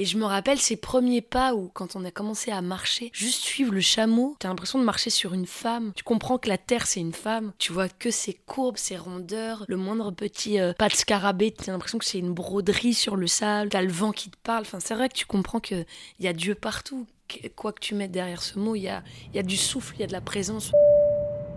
Et je me rappelle ces premiers pas où, quand on a commencé à marcher, juste suivre le chameau, t'as l'impression de marcher sur une femme. Tu comprends que la terre, c'est une femme. Tu vois que ses courbes, ses rondeurs, le moindre petit euh, pas de scarabée, t'as l'impression que c'est une broderie sur le sable. T'as le vent qui te parle. Enfin, c'est vrai que tu comprends qu'il y a Dieu partout. Quoi que tu mettes derrière ce mot, il y a, il y a du souffle, il y a de la présence.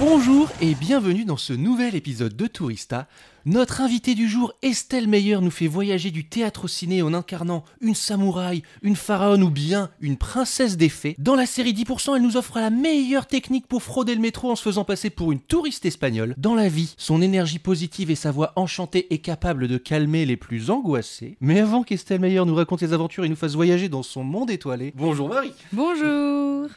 Bonjour et bienvenue dans ce nouvel épisode de Tourista. Notre invitée du jour, Estelle Meyer, nous fait voyager du théâtre au ciné en incarnant une samouraï, une pharaon ou bien une princesse des fées. Dans la série 10%, elle nous offre la meilleure technique pour frauder le métro en se faisant passer pour une touriste espagnole. Dans la vie, son énergie positive et sa voix enchantée est capable de calmer les plus angoissés. Mais avant qu'Estelle Meyer nous raconte ses aventures et nous fasse voyager dans son monde étoilé, bonjour Marie Bonjour.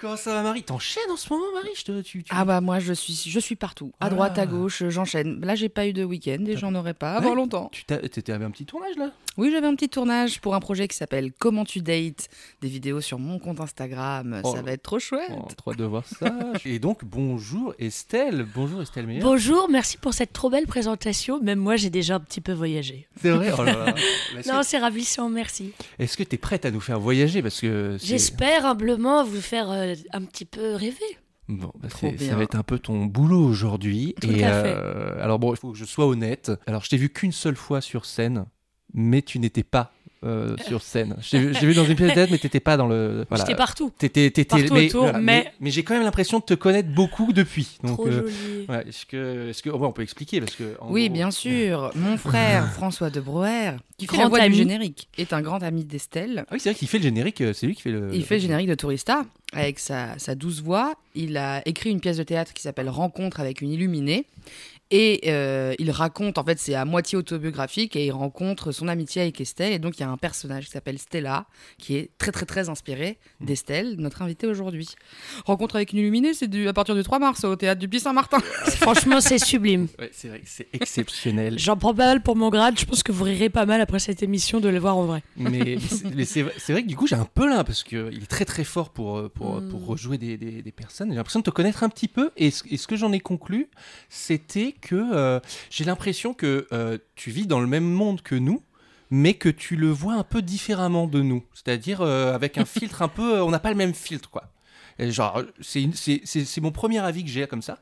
Comment ça va Marie T'enchaînes en ce moment Marie Je te- tu- tu- Ah bah moi je suis je suis partout, à Ah. droite, à gauche, j'enchaîne. Là j'ai pas eu de week-end et j'en aurai pas avant Ouais. longtemps. Tu t'étais avec un petit tournage là? Oui j'avais un petit tournage pour un projet qui s'appelle Comment tu dates, des vidéos sur mon compte Instagram. Oh. Ça va être trop chouette. Oh, trop hâte de voir ça. Et donc, bonjour Estelle. Bonjour Estelle Meyer. Bonjour, merci pour cette trop belle présentation. Même moi, j'ai déjà un petit peu voyagé. C'est vrai oh là là. Est-ce Non, c'est ravissant, merci. Est-ce que tu es prête à nous faire voyager? Parce que c'est- J'espère humblement vous faire euh, un petit peu rêver. Bon, bah, ça va être un peu ton boulot aujourd'hui. Tout Et à fait. euh, alors bon, il faut que je sois honnête. Alors, je t'ai vu qu'une seule fois sur scène, mais tu n'étais pas euh, sur scène. Je t'ai vu- j'ai vu dans une pièce de théâtre, mais t'étais pas dans le. Voilà. J'étais partout. T'étais, partout mais, autour, mais- mais j'ai quand même l'impression de te connaître beaucoup depuis. Donc, Trop euh, joli. ouais, est-ce que, est-ce que, ouais, on peut expliquer parce que. en Oui gros- bien sûr, mon frère François de Brouwer, qui fait Grand la voix ami. du générique, est un grand ami d'Estelle. Ah oui, c'est vrai qu'il fait le générique. euh, C'est lui qui fait le. Il fait le générique de Tourista avec sa, sa douce voix. Il a écrit une pièce de théâtre qui s'appelle Rencontre avec une illuminée. Et euh, il raconte, en fait, c'est à moitié autobiographique et il rencontre son amitié avec Estelle. Et donc, il y a un personnage qui s'appelle Stella, qui est très, très, très inspiré d'Estelle, notre invitée aujourd'hui. Rencontre avec une illuminée, c'est du, à partir du 3 mars au théâtre du Petit Saint-Martin. Franchement, c'est sublime. Ouais, c'est vrai, c'est exceptionnel. J'en prends pas mal pour mon grade. Je pense que vous rirez pas mal après cette émission de le voir en vrai. mais mais c'est- vrai, que du coup j'ai un peu là parce que il est très très fort pour euh, pour, Mm. pour rejouer des, des, des personnes. J'ai l'impression de te connaître un petit peu et ce, et ce que j'en ai conclu, c'était que euh, j'ai l'impression que euh, tu vis dans le même monde que nous. Mais que tu le vois un peu différemment de nous, c'est-à-dire euh, avec un filtre un peu, on n'a pas le même filtre quoi. Et genre, c'est mon premier avis que j'ai comme ça,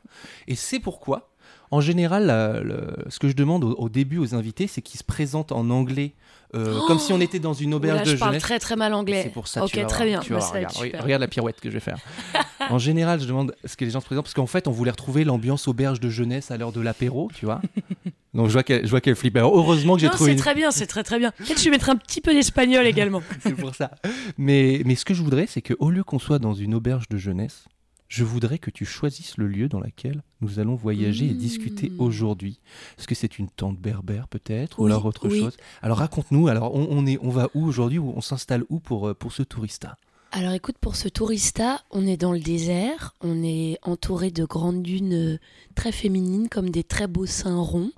et c'est pourquoi, en général, la- ce que je demande au, au début aux invités, c'est qu'ils se présentent en anglais, euh, comme si on était dans une auberge Oula, de je parle jeunesse. très très mal anglais. C'est pour ça. Ok, tu vas très voir, bien. tu Bah, regarde, la pirouette que je vais faire. en général, je demande ce que les gens se présentent parce qu'en fait, on voulait retrouver l'ambiance auberge de jeunesse à l'heure de l'apéro, tu vois. Donc je vois qu'elle, je vois qu'elle flippe. Alors, heureusement que j'ai Non, trouvé. c'est une- très bien, c'est très très bien. Peut-être que je vais mettre un petit peu d'espagnol également. c'est pour ça. Mais, mais ce que je voudrais, c'est qu'au lieu qu'on soit dans une auberge de jeunesse, je voudrais que tu choisisses le lieu dans lequel nous allons voyager et discuter Mmh. aujourd'hui. Est-ce que c'est une tente berbère peut-être ou alors autre oui. chose? Alors raconte-nous. Alors on, on est, on va où aujourd'hui On s'installe où pour euh, pour ce tourista Alors écoute, pour ce tourista, on est dans le désert, on est entouré de grandes dunes euh, très féminines comme des très beaux seins ronds.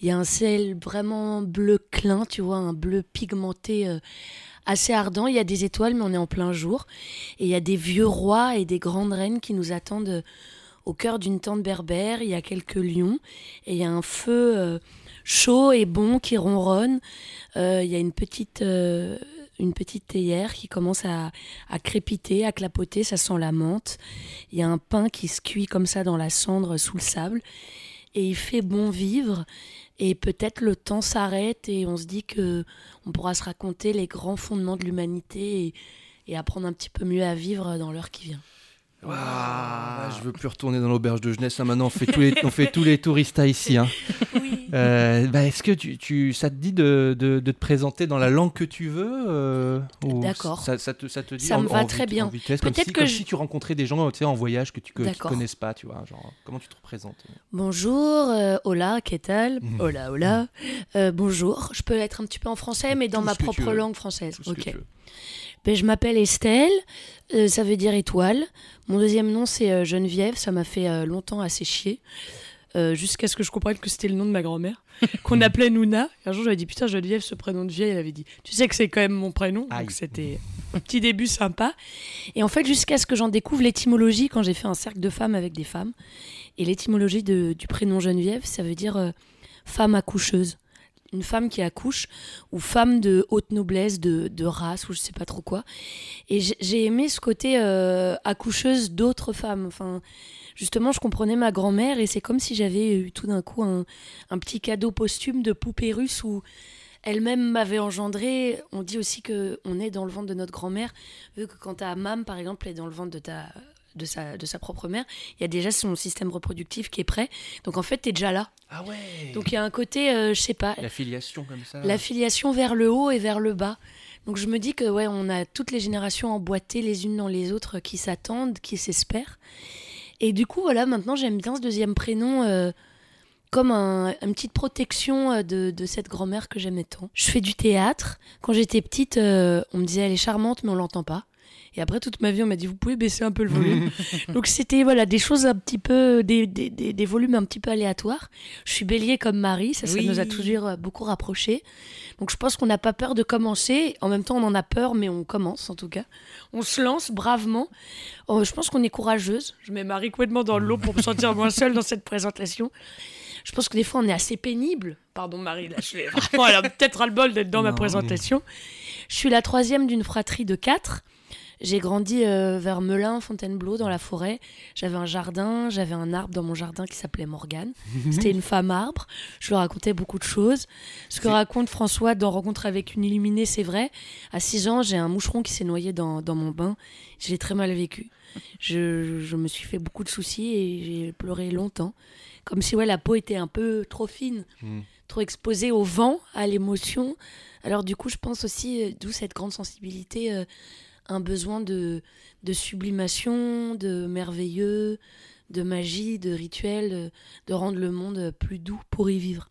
Il y a un ciel vraiment bleu clin, tu vois, un bleu pigmenté euh, assez ardent. Il y a des étoiles, mais on est en plein jour. Et il y a des vieux rois et des grandes reines qui nous attendent euh, au cœur d'une tente berbère. Il y a quelques lions et il y a un feu euh, chaud et bon qui ronronne. Il y a une petite, une petite théière qui commence à, à crépiter, à clapoter, ça sent la menthe. Il y a un pain qui se cuit comme ça dans la cendre sous le sable. et il fait bon vivre. Et peut-être le temps s'arrête et on se dit que on pourra se raconter les grands fondements de l'humanité et, et apprendre un petit peu mieux à vivre dans l'heure qui vient. Waouh, bah, je veux plus retourner dans l'auberge de jeunesse. hein. Maintenant, on fait tous les, on fait tous les touristas ici. hein. Oui. Euh, bah, Est-ce que tu, tu- ça te dit de, de- de te présenter dans la langue que tu veux euh, D'accord. Ça, ça te, ça te dit Ça en, me va en très bien. comme, Peut-être si, que comme je- si tu rencontrais des gens tu sais, en voyage que tu D'accord. connaissent pas, tu vois. Genre, comment tu te représentes? Bonjour, euh, hola, qu'est tal Mhm. Hola, hola. Euh, bonjour, je peux être un petit peu en français, mais dans Tout ma propre langue française. Tout ce que Ok. Ben, je m'appelle Estelle, euh, ça veut dire étoile. Mon deuxième nom, c'est euh, Geneviève, ça m'a fait euh, longtemps assez chier. Jusqu'à ce que je comprenne que c'était le nom de ma grand-mère, qu'on appelait Nouna. Un jour, j'avais dit Putain, Geneviève, ce prénom de vieille, elle avait dit Tu sais que c'est quand même mon prénom. Aïe. Donc, c'était un petit début sympa. Et en fait, jusqu'à ce que j'en découvre l'étymologie, quand j'ai fait un cercle de femmes avec des femmes, et l'étymologie de- du prénom Geneviève, ça veut dire femme accoucheuse. Une femme qui accouche, ou femme de haute noblesse, de, race, ou je sais pas trop quoi. Et j'ai- aimé ce côté euh, accoucheuse d'autres femmes. Enfin, justement, je comprenais ma grand-mère, et c'est comme si j'avais eu tout d'un coup un, un petit cadeau posthume de poupée russe où elle-même m'avait engendré. On dit aussi que on est dans le ventre de notre grand-mère, vu que quand ta maman, par exemple, est dans le ventre de ta de sa, de sa propre mère, il y a déjà son système reproductif qui est prêt. Donc en fait, tu es déjà là. Ah ouais. Donc il y a un côté, euh, je sais pas, la filiation comme ça. la filiation vers le haut et vers le bas. Donc je me dis que ouais, on a toutes les générations emboîtées les unes dans les autres qui s'attendent, qui s'espèrent. Et du coup, voilà, maintenant j'aime bien ce deuxième prénom euh, comme un- une petite protection euh, de, de cette grand-mère que j'aimais tant. Je fais du théâtre. Quand j'étais petite, euh, on me disait elle est charmante, mais on l'entend pas. Et après toute ma vie, on m'a dit vous pouvez baisser un peu le volume. Donc c'était voilà des choses un petit peu, des, des, des, des volumes un petit peu aléatoires. Je suis bélier comme Marie, ça, ça Oui. nous a toujours euh, beaucoup rapprochés. Donc je pense qu'on n'a pas peur de commencer. En même temps, on en a peur, mais on commence en tout cas. On se lance bravement. Oh, je pense qu'on est courageuse. Je mets Marie complètement dans l'eau pour me sentir moins seule dans cette présentation. Je pense que des fois, on est assez pénible. Pardon, Marie, là, je vais vraiment, elle a peut-être ras-le-bol d'être dans ma présentation. Je suis la troisième d'une fratrie de quatre. J'ai grandi euh, vers Melun, Fontainebleau, dans la forêt. J'avais un jardin, j'avais un arbre dans mon jardin qui s'appelait Morgane. C'était une femme arbre. Je lui racontais beaucoup de choses. Ce que raconte François dans Rencontre avec une illuminée, c'est vrai. À 6 ans, j'ai un moucheron qui s'est noyé dans, dans mon bain. Je l'ai très mal vécu. Je, je me suis fait beaucoup de soucis et j'ai pleuré longtemps. Comme si ouais, la peau était un peu trop fine, Mm. trop exposée au vent, à l'émotion. Alors du coup, je pense aussi, euh, d'où cette grande sensibilité, euh, un besoin de, de sublimation, de merveilleux, de magie, de rituel, de, de rendre le monde plus doux pour y vivre.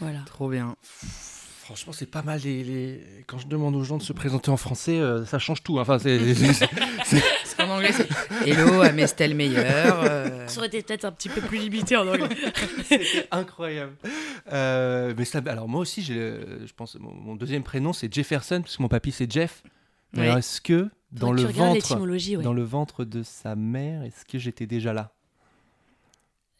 Voilà. Trop bien. Franchement, c'est pas mal. Les, les- Quand je demande aux gens de se présenter en français, euh, ça change tout. hein. Enfin, c'est- c'est- c'est- Parce qu'en anglais, c'est Hello, I'm Estelle Meyer. euh, Ça aurait été peut-être un petit peu plus limité en anglais. C'était incroyable. Euh, mais ça, alors moi aussi, j'ai, je pense, mon, mon deuxième prénom c'est Jefferson parce que mon papy c'est Jeff. Oui. Alors est-ce que dans Faudrait le ventre, ouais. dans le ventre de sa mère, est-ce que j'étais déjà là?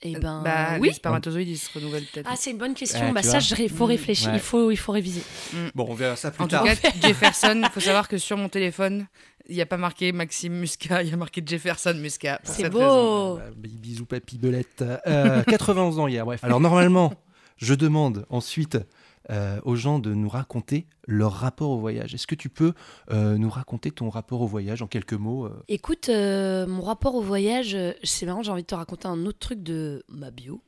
Eh ben, bah, oui. Les spermatozoïdes, ils se renouvellent peut-être. Ah, c'est une bonne question. Ouais, bah, ça, il faut Mm. réfléchir. Ouais. Il, faut, il faut réviser. Bon, on verra ça plus en tout tard. cas, Jefferson, il faut savoir que sur mon téléphone, il n'y a pas marqué Maxime Muscat, il y a marqué Jefferson Muscat. C'est beau. raison. Bah, bisous papy belette. Euh, 91 ans hier, bref. Alors normalement, je demande ensuite euh, aux gens de nous raconter leur rapport au voyage. Est-ce que tu peux euh, nous raconter ton rapport au voyage en quelques mots euh Écoute, mon rapport au voyage, c'est marrant, j'ai envie de te raconter un autre truc de ma bio.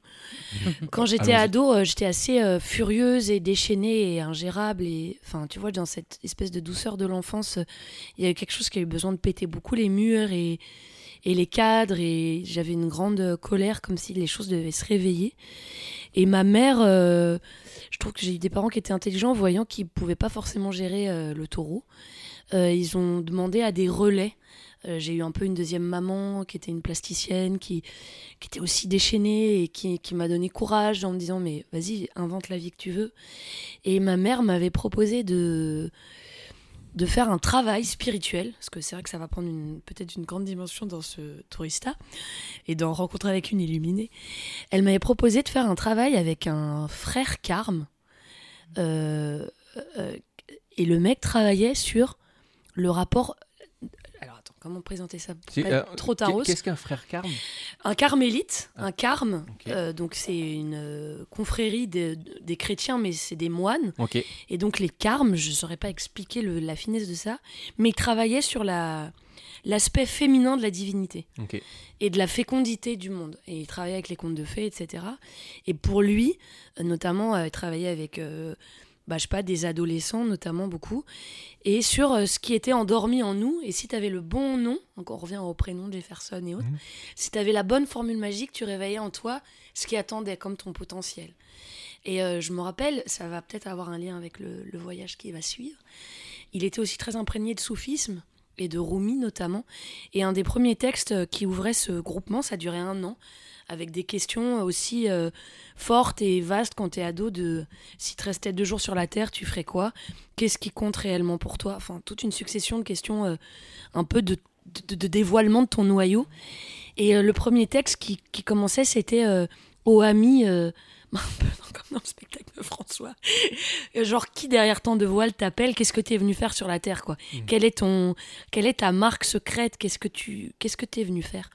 Quand j'étais ado, j'étais assez furieuse et déchaînée et ingérable. Et enfin, tu vois, dans cette espèce de douceur de l'enfance, il y avait quelque chose qui a eu besoin de péter beaucoup les murs et, et les cadres. Et j'avais une grande colère, comme si les choses devaient se réveiller. Et ma mère, je trouve que j'ai eu des parents qui étaient intelligents, voyant qu'ils ne pouvaient pas forcément gérer euh, le taureau. Euh, ils ont demandé à des relais. Euh, j'ai eu un peu une deuxième maman qui était une plasticienne, qui, était aussi déchaînée et qui m'a donné courage en me disant mais vas-y, invente la vie que tu veux. Et ma mère m'avait proposé de, de faire un travail spirituel, parce que c'est vrai que ça va prendre peut-être une grande dimension dans ce tourista, et d'en rencontrer avec une illuminée. Elle m'avait proposé de faire un travail avec un frère carme. Euh, euh, et le mec travaillait sur le rapport. Comment présenter ça pour euh, trop taros. Qu'est-ce qu'un frère carme Un carmélite, Ah. un carme, euh, donc c'est une euh, confrérie de- des chrétiens, mais c'est des moines. Et donc les carmes, je ne saurais pas expliquer le- la finesse de ça, mais ils travaillaient sur la l'aspect féminin de la divinité et de la fécondité du monde. Et il travaillait avec les contes de fées, etc. Et pour lui, notamment, il travaillait avec, bah, je sais pas, des adolescents, notamment beaucoup, et sur euh, ce qui était endormi en nous. Et si tu avais le bon nom, donc on revient au prénom de Jefferson et autres, Mhm. si tu avais la bonne formule magique, tu réveillais en toi ce qui attendait comme ton potentiel. Et euh, je me rappelle, ça va peut-être avoir un lien avec le, le voyage qui va suivre. Il était aussi très imprégné de soufisme et de Rumi notamment. Et un des premiers textes euh, qui ouvrait ce groupement, ça durait un an, avec des questions aussi euh, fortes et vastes quand tu es ado de si tu restais deux jours sur la Terre, tu ferais quoi? Qu'est-ce qui compte réellement pour toi? Enfin, toute une succession de questions euh, un peu de, dévoilement de ton noyau. Et euh, le premier texte qui, commençait, c'était euh, Ô ami, euh, un peu comme dans le spectacle de François. Euh, Genre, qui derrière tant de voiles t'appelle? Qu'est-ce que tu es venu faire sur la Terre quoi? Quelle, est ton, quelle est ta marque secrète? Qu'est-ce que tu qu'est-ce que es venu faire?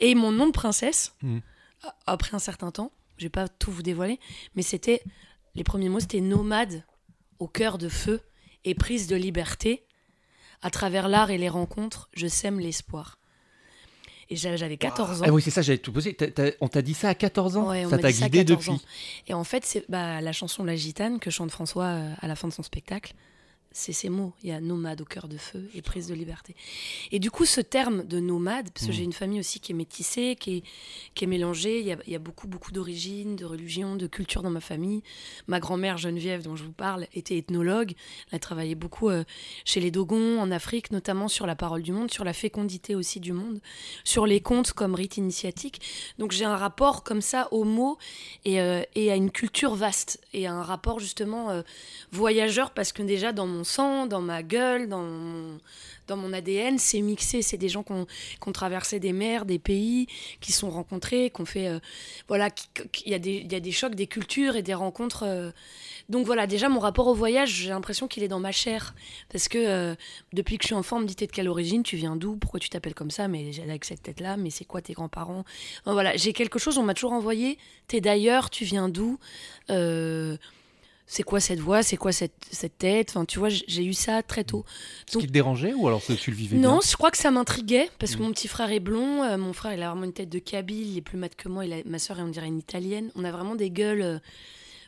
Et mon nom de princesse, a- après un certain temps, je vais pas tout vous dévoiler, mais c'était les premiers mots, c'était nomade au cœur de feu et prise de liberté. À travers l'art et les rencontres, je sème l'espoir. Et j'a- j'avais 14 ans. Ah oui, c'est ça, j'allais tout t'as- on t'a dit ça à 14 ans? Ouais, on Ça t'a guidé 14 depuis? ans. Et en fait, c'est bah, la chanson La Gitane que chante François euh, à la fin de son spectacle. C'est ces mots. Il y a nomade au cœur de feu et prise de liberté. Et du coup, ce terme de nomade, parce que Mm. j'ai une famille aussi qui est métissée, qui est, qui est mélangée. Il y a, il y a beaucoup, beaucoup d'origines, de religions, de cultures dans ma famille. Ma grand-mère Geneviève, dont je vous parle, était ethnologue. Elle a travaillé beaucoup euh, chez les Dogons, en Afrique, notamment sur la parole du monde, sur la fécondité aussi du monde, sur les contes comme rite initiatique. Donc j'ai un rapport comme ça aux mots et, euh, et à une culture vaste et à un rapport justement euh, voyageur parce que déjà dans mon sang, dans ma gueule, dans mon, dans mon ADN, c'est mixé. C'est des gens qui ont, traversé des mers, des pays, qui sont rencontrés, qui ont fait. euh, voilà, il y, a des- y a des chocs, des cultures et des rencontres. euh. Donc voilà, déjà mon rapport au voyage, j'ai l'impression qu'il est dans ma chair. Parce que euh, depuis que je suis enfant, on me dit T'es de quelle origine Tu viens d'où Pourquoi tu t'appelles comme ça Mais avec cette tête-là, mais c'est quoi tes grands-parents? Voilà, j'ai quelque chose, on m'a toujours envoyé T'es d'ailleurs, tu viens d'où? C'est quoi cette voix C'est quoi cette, cette tête? Enfin, tu vois, j'ai eu ça très tôt. Ce qui te dérangeait ou alors que tu le vivais Non, bien? je crois que ça m'intriguait parce que Mm. mon petit frère est blond, euh, mon frère il a vraiment une tête de Kabyle, il est plus mat que moi, il a- ma soeur on dirait une italienne. On a vraiment des gueules. euh,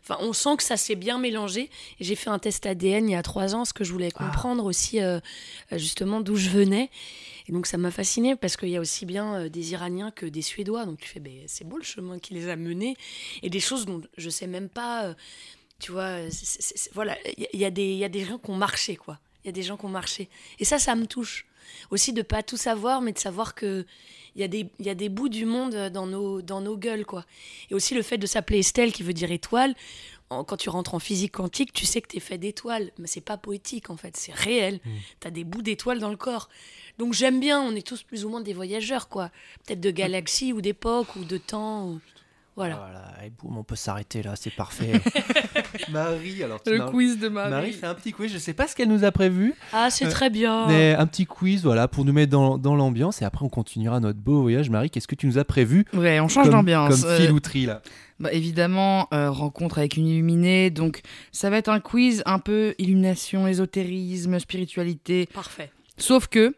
Enfin, on sent que ça s'est bien mélangé. J'ai fait un test ADN il y a trois ans, parce que je voulais Ah. comprendre aussi euh, justement d'où je venais. Et donc ça m'a fasciné parce qu'il y a aussi bien euh, des Iraniens que des Suédois. Donc tu fais, ben, c'est beau le chemin qui les a menés. Et des choses dont je sais même pas. euh, tu vois, voilà, il y, a- il y a des- il y a des gens qui ont marché, quoi. Il y a des gens qui ont marché. Et ça, ça me touche. Aussi de pas tout savoir, mais de savoir que il y, a des- y a des bouts du monde dans nos, dans nos gueules, quoi. Et aussi le fait de s'appeler Estelle, qui veut dire étoile. Quand tu rentres en physique quantique, tu sais que tu es fait d'étoiles. Mais c'est pas poétique, en fait. C'est réel. Tu as des bouts d'étoiles dans le corps. Donc j'aime bien. On est tous plus ou moins des voyageurs, quoi. Peut-être de galaxies ou d'époques ou de temps. ou- Voilà. Voilà, et boum, on peut s'arrêter là, c'est parfait. Marie, alors tu Le quiz de Marie. Marie fait un petit quiz, je sais pas ce qu'elle nous a prévu. Ah, c'est Euh, très bien. mais un petit quiz, voilà, pour nous mettre dans, dans l'ambiance et après on continuera notre beau voyage. Marie, qu'est-ce que tu nous as prévu Ouais, on change comme, d'ambiance. Comme Euh, filouterie là. Bah, évidemment, euh, rencontre avec une illuminée. Donc, ça va être un quiz un peu illumination, ésotérisme, spiritualité. Parfait. Sauf que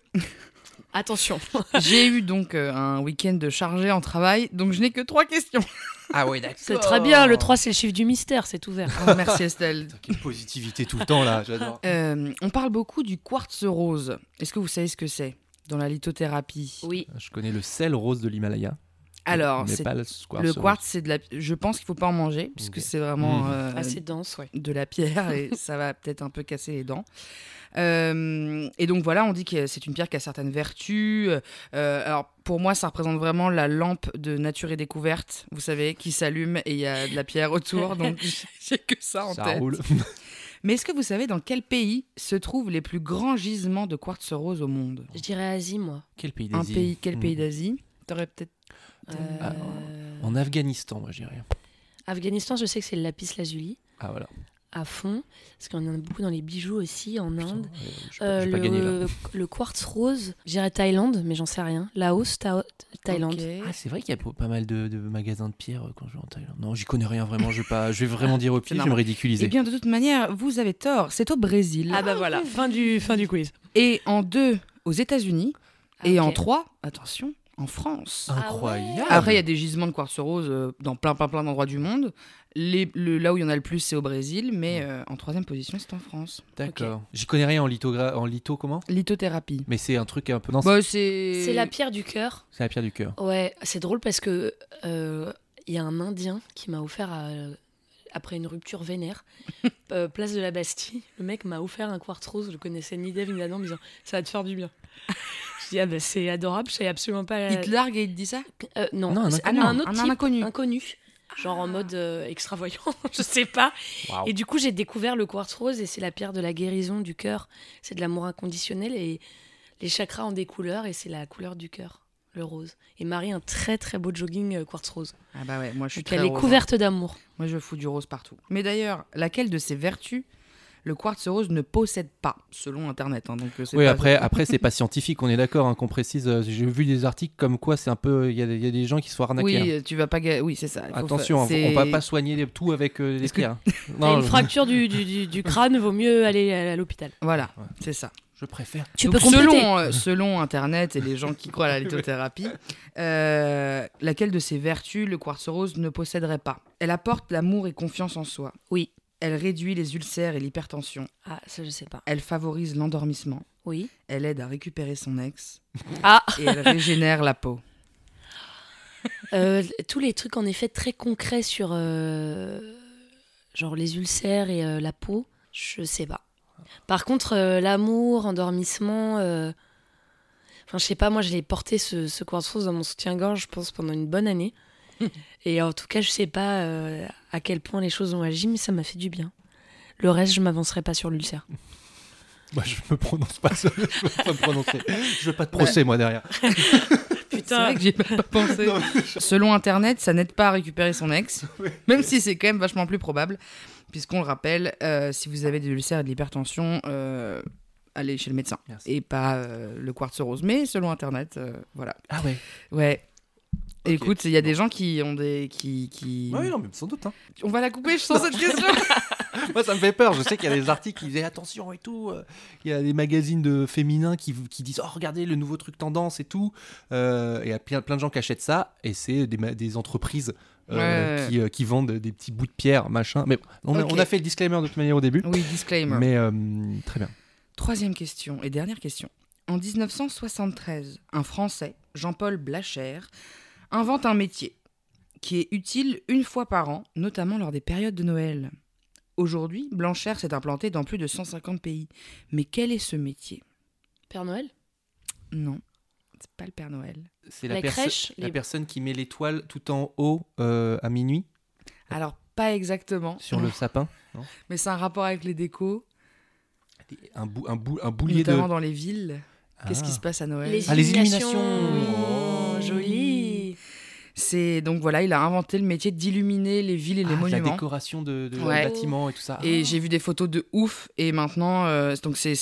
Attention. j'ai eu donc euh, un week-end chargé en travail, donc je n'ai que trois questions. Ah oui, d'accord. C'est très bien. Le 3, c'est le chiffre du mystère. C'est ouvert. Ah, merci Estelle. Quelle positivité tout le temps là, j'adore. Euh, on parle beaucoup du quartz rose. Est-ce que vous savez ce que c'est dans la lithothérapie? Oui. Je connais le sel rose de l'Himalaya. Alors, mais c'est- pas le quartz. le rose. quartz, c'est de la. Je pense qu'il faut pas en manger puisque c'est vraiment Mmh. euh, Assez dense, ouais. de la pierre et ça va peut-être un peu casser les dents. Euh, et donc voilà, on dit que c'est une pierre qui a certaines vertus. Euh, alors pour moi, ça représente vraiment la lampe de nature et découverte, vous savez, qui s'allume et il y a de la pierre autour. Donc j'ai que ça en Ça tête. roule. Mais est-ce que vous savez dans quel pays se trouvent les plus grands gisements de quartz rose au monde? Je dirais Asie, moi. Quel pays Un d'Asie? pays, quel Hmm. pays d'Asie? T'aurais peut-être. Euh, En Afghanistan, moi je dirais. Afghanistan, je sais que c'est le lapis lazuli. Ah voilà. à fond, parce qu'on en a beaucoup dans les bijoux aussi, en Putain, Inde. euh, Euh, pas le, quartz rose, j'irais Thaïlande, mais j'en sais rien. Laos, Tha- Thaïlande. Ah, c'est vrai qu'il y a pas mal de, de magasins de pierre euh, quand je vais en Thaïlande. Non, j'y connais rien vraiment. Je vais, pas, je vais vraiment dire au pied, je vais me ridiculiser. Eh bien, de toute manière, vous avez tort. C'est au Brésil. Ah bah voilà, fin du, fin du quiz. Et en deux, aux États-Unis. Ah, et en trois, attention, en France. Incroyable. Après, il y a des gisements de quartz rose euh, dans plein, plein, plein d'endroits du monde. Les, le- là où il y en a le plus, c'est au Brésil, mais euh, en troisième position, c'est en France. D'accord. J'y connais rien en lithogra... en litho comment? Lithothérapie. Mais c'est un truc un peu. Non, Bah, c'est. C'est la pierre du cœur. c'est la pierre du cœur. Ouais, c'est drôle parce que euh, il y a un Indien qui m'a offert euh, après une rupture vénère, euh, place de la Bastille. Le mec m'a offert un quartz rose. Je le connaissais ni d'Eve ni d'Adam, en me disant ça va te faire du bien. Dis ah bah c'est adorable. Je savais absolument pas. Il te largue et il te dit ça Euh, non, Non, un un autre Un type, inconnu. inconnu. Genre en mode euh, extravoyant, je sais pas. Et du coup, j'ai découvert le quartz rose et c'est la pierre de la guérison du cœur. C'est de l'amour inconditionnel et les chakras ont des couleurs et c'est la couleur du cœur, le rose. Et Marie, un très très beau jogging euh, quartz rose. Ah bah ouais, moi je suis Donc très elle est rose, hein. couverte d'amour. Moi je fous du rose partout. Mais d'ailleurs, laquelle de ces vertus le quartz rose ne possède pas, selon Internet hein, donc, euh, Oui, pas- après, après c'est pas scientifique, on est d'accord, hein, qu'on précise. euh, J'ai vu des articles comme quoi c'est un peu. Il y, a des- il y a des gens qui se font arnaquer. Oui, hein. tu vas pas. ga- Oui, c'est ça. Attention, faire- on, va pas soigner les- tout avec euh, les pierres. Une fracture du, du, du- du crâne, vaut mieux aller à, l'hôpital. Voilà, Ouais. c'est ça. je préfère. Tu Donc, peux selon, euh, selon Internet et les gens qui croient à la lithothérapie, euh, laquelle de ces vertus le quartz rose ne posséderait pas? Elle apporte l'amour et confiance en soi. Oui. Elle réduit les ulcères et l'hypertension. Ah, ça je sais pas. Elle favorise l'endormissement. Oui. Elle aide à récupérer son ex. Ah, Et elle régénère la peau. euh, tous les trucs en effet très concrets sur euh, genre les ulcères et euh, la peau, je sais pas. Par contre, l'amour, endormissement, enfin je sais pas, moi je l'ai porté ce, ce dans mon soutien-gorge, je pense pendant une bonne année. et en tout cas, je sais pas euh, à quel point les choses ont agi, mais ça m'a fait du bien. Le reste, je m'avancerai pas sur l'ulcère. Bah, je me prononce pas, ça, je veux pas me prononcer. Je veux pas de procès, moi, derrière. C'est vrai que j'y ai pas pensé. Selon Internet, ça n'aide pas à récupérer son ex, même si c'est quand même vachement plus probable, puisqu'on le rappelle, euh, si vous avez des ulcères et de l'hypertension, euh, allez chez le médecin Merci. et pas euh, le quartz rose. Mais selon Internet, euh, voilà. Ah ouais. Ouais. Écoute, il y a des gens qui ont des qui qui. Oui, non, mais sans doute. hein. On va la couper, je sens cette question. Moi, ça me fait peur. Je sais qu'il y a des articles qui disaient attention et tout. euh, Il y a des magazines de féminins qui, qui disent oh regardez le nouveau truc tendance et tout. Euh, et il y a plein, plein de gens qui achètent ça et c'est des, entreprises euh, Ouais. qui, euh, qui vendent des petits bouts de pierre machin. Mais on on a fait le disclaimer de toute manière au début. oui, disclaimer. Mais très bien. Troisième question et dernière question. En 1973, un Français, Jean-Paul Blacher, invente un métier qui est utile une fois par an, notamment lors des périodes de Noël. Aujourd'hui, Blanchère s'est implanté dans plus de 150 pays. Mais quel est ce métier? Père Noël? Non, c'est pas le Père Noël. C'est la, La perso- crèche, la les- personne qui met l'étoile tout en haut euh, à minuit? Alors, pas exactement, sur le sapin. mais c'est un rapport avec les décos, Un, bou, un, bou, un boulier de. notamment dans les villes. Qu'est-ce qui Ah. se passe à Noël? Les Ah, les illuminations. illuminations. Oh, joli. C'est donc voilà, il a inventé le métier d'illuminer les villes et les Ah, la monuments. décoration de, de Ouais. bâtiments et tout ça. Et Ah. j'ai vu des photos de ouf. Et maintenant, euh, donc c'est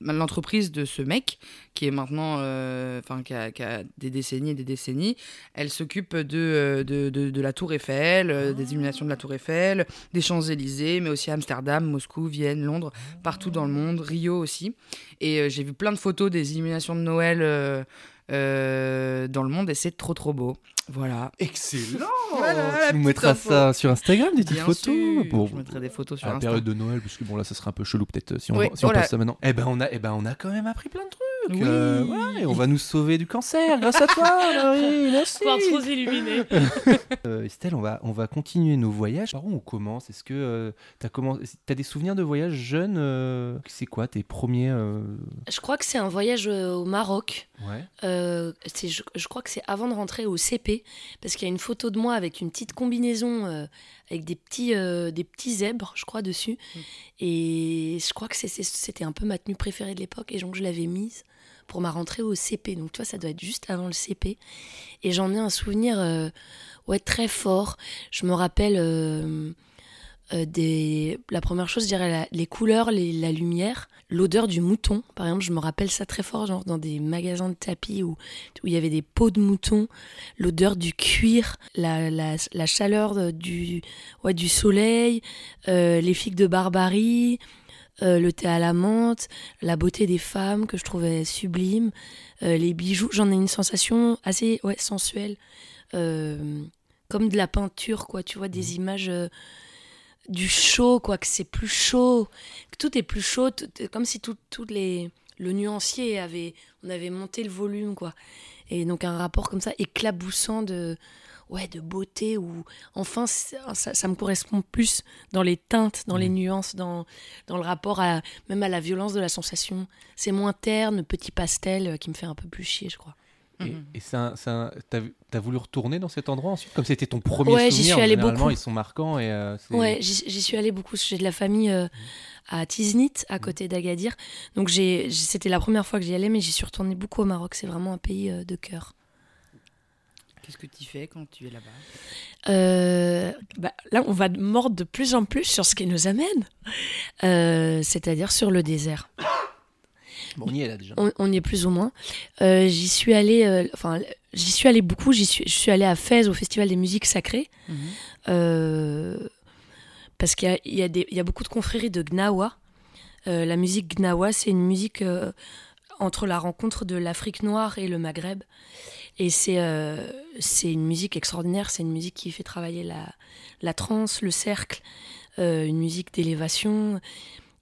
l'entreprise de ce mec qui est maintenant, euh, enfin, qui, a, qui a des décennies et des décennies. Elle s'occupe de, euh, de, de, de la Tour Eiffel, des illuminations de la Tour Eiffel, des Champs Élysées, mais aussi Amsterdam, Moscou, Vienne, Londres, partout dans le monde, Rio aussi. Et euh, j'ai vu plein de photos des illuminations de Noël. Euh, euh, dans le monde et c'est trop trop beau. Voilà. Excellent Voilà, Tu nous mettras ça sur Instagram, des petites Bien photos sûr, pour- je mettrai des photos sur à la Insta. période de Noël, parce que bon là, ça serait un peu chelou peut-être si on, Oui, si on passe ça maintenant. Eh ben on a, eh ben on a quand même appris plein de trucs. Oui. Euh, ouais, on va nous sauver du cancer grâce à toi, Marie. Merci. Quartz rose illuminé. Euh, Estelle, on va, on va continuer nos voyages. Par où on commence? Est-ce que euh, t'as comment T'as des souvenirs de voyages jeunes euh, C'est quoi tes premiers euh, Je crois que c'est un voyage euh, au Maroc. Ouais. Euh, c'est- je, je crois que c'est avant de rentrer au CP, parce qu'il y a une photo de moi avec une petite combinaison euh, avec des petits, euh, des petits zèbres, je crois, dessus. Et je crois que c'était un peu ma tenue préférée de l'époque, et donc je l'avais mise pour ma rentrée au CP. Donc, toi, ça doit être juste avant le CP. Et j'en ai un souvenir euh, ouais, très fort. Je me rappelle. euh, euh, des... La première chose, je dirais les couleurs, la lumière, l'odeur du mouton. Par exemple, je me rappelle ça très fort, genre dans des magasins de tapis où, où il y avait des peaux de mouton, l'odeur du cuir, la, la, la chaleur du, ouais, du soleil, les figues de Barbarie, euh, le thé à la menthe, la beauté des femmes que je trouvais sublime, euh, les bijoux. J'en ai une sensation assez ouais, sensuelle, euh, comme de la peinture, quoi. Tu vois, des images euh, du chaud, quoi, que c'est plus chaud, que tout est plus chaud, tout- comme si tout- toutes les le nuancier avait, on avait monté le volume, quoi. Et donc un rapport comme ça éclaboussant de, ouais, de beauté ou enfin ça, ça me correspond plus dans les teintes, dans les nuances, dans dans le rapport à même à la violence de la sensation. C'est moins terne, petit pastel euh, qui me fait un peu plus chier, je crois. Et, Mhm. c'est un- t'as as voulu retourner dans cet endroit ensuite Comme c'était ton premier Ouais, j'y souvenir, suis allée beaucoup. ils sont marquants. Et, euh, Ouais, j'y j'y suis allée beaucoup. J'ai de la famille euh, à Tiznit, à côté d'Agadir. Donc j'ai- c'était la première fois que j'y allais, mais j'y suis retournée beaucoup au Maroc. C'est vraiment un pays euh, de cœur. Qu'est-ce que tu fais quand tu es là-bas? Euh, bah, là, on va mordre de plus en plus sur ce qui nous amène, Euh, c'est-à-dire sur le désert. Bon, on y est là déjà. On, on y est plus ou moins. Euh, j'y suis allée, euh, enfin, j'y suis allée beaucoup. J'y suis, je suis allée à Fès au Festival des musiques sacrées. Mhm. Euh, parce qu'il y a, il y, a y beaucoup de confréries de Gnawa. La musique Gnawa, c'est une musique entre la rencontre de l'Afrique noire et le Maghreb. Et c'est c'est une musique extraordinaire. C'est une musique qui fait travailler la, la trance, le cercle, une musique d'élévation.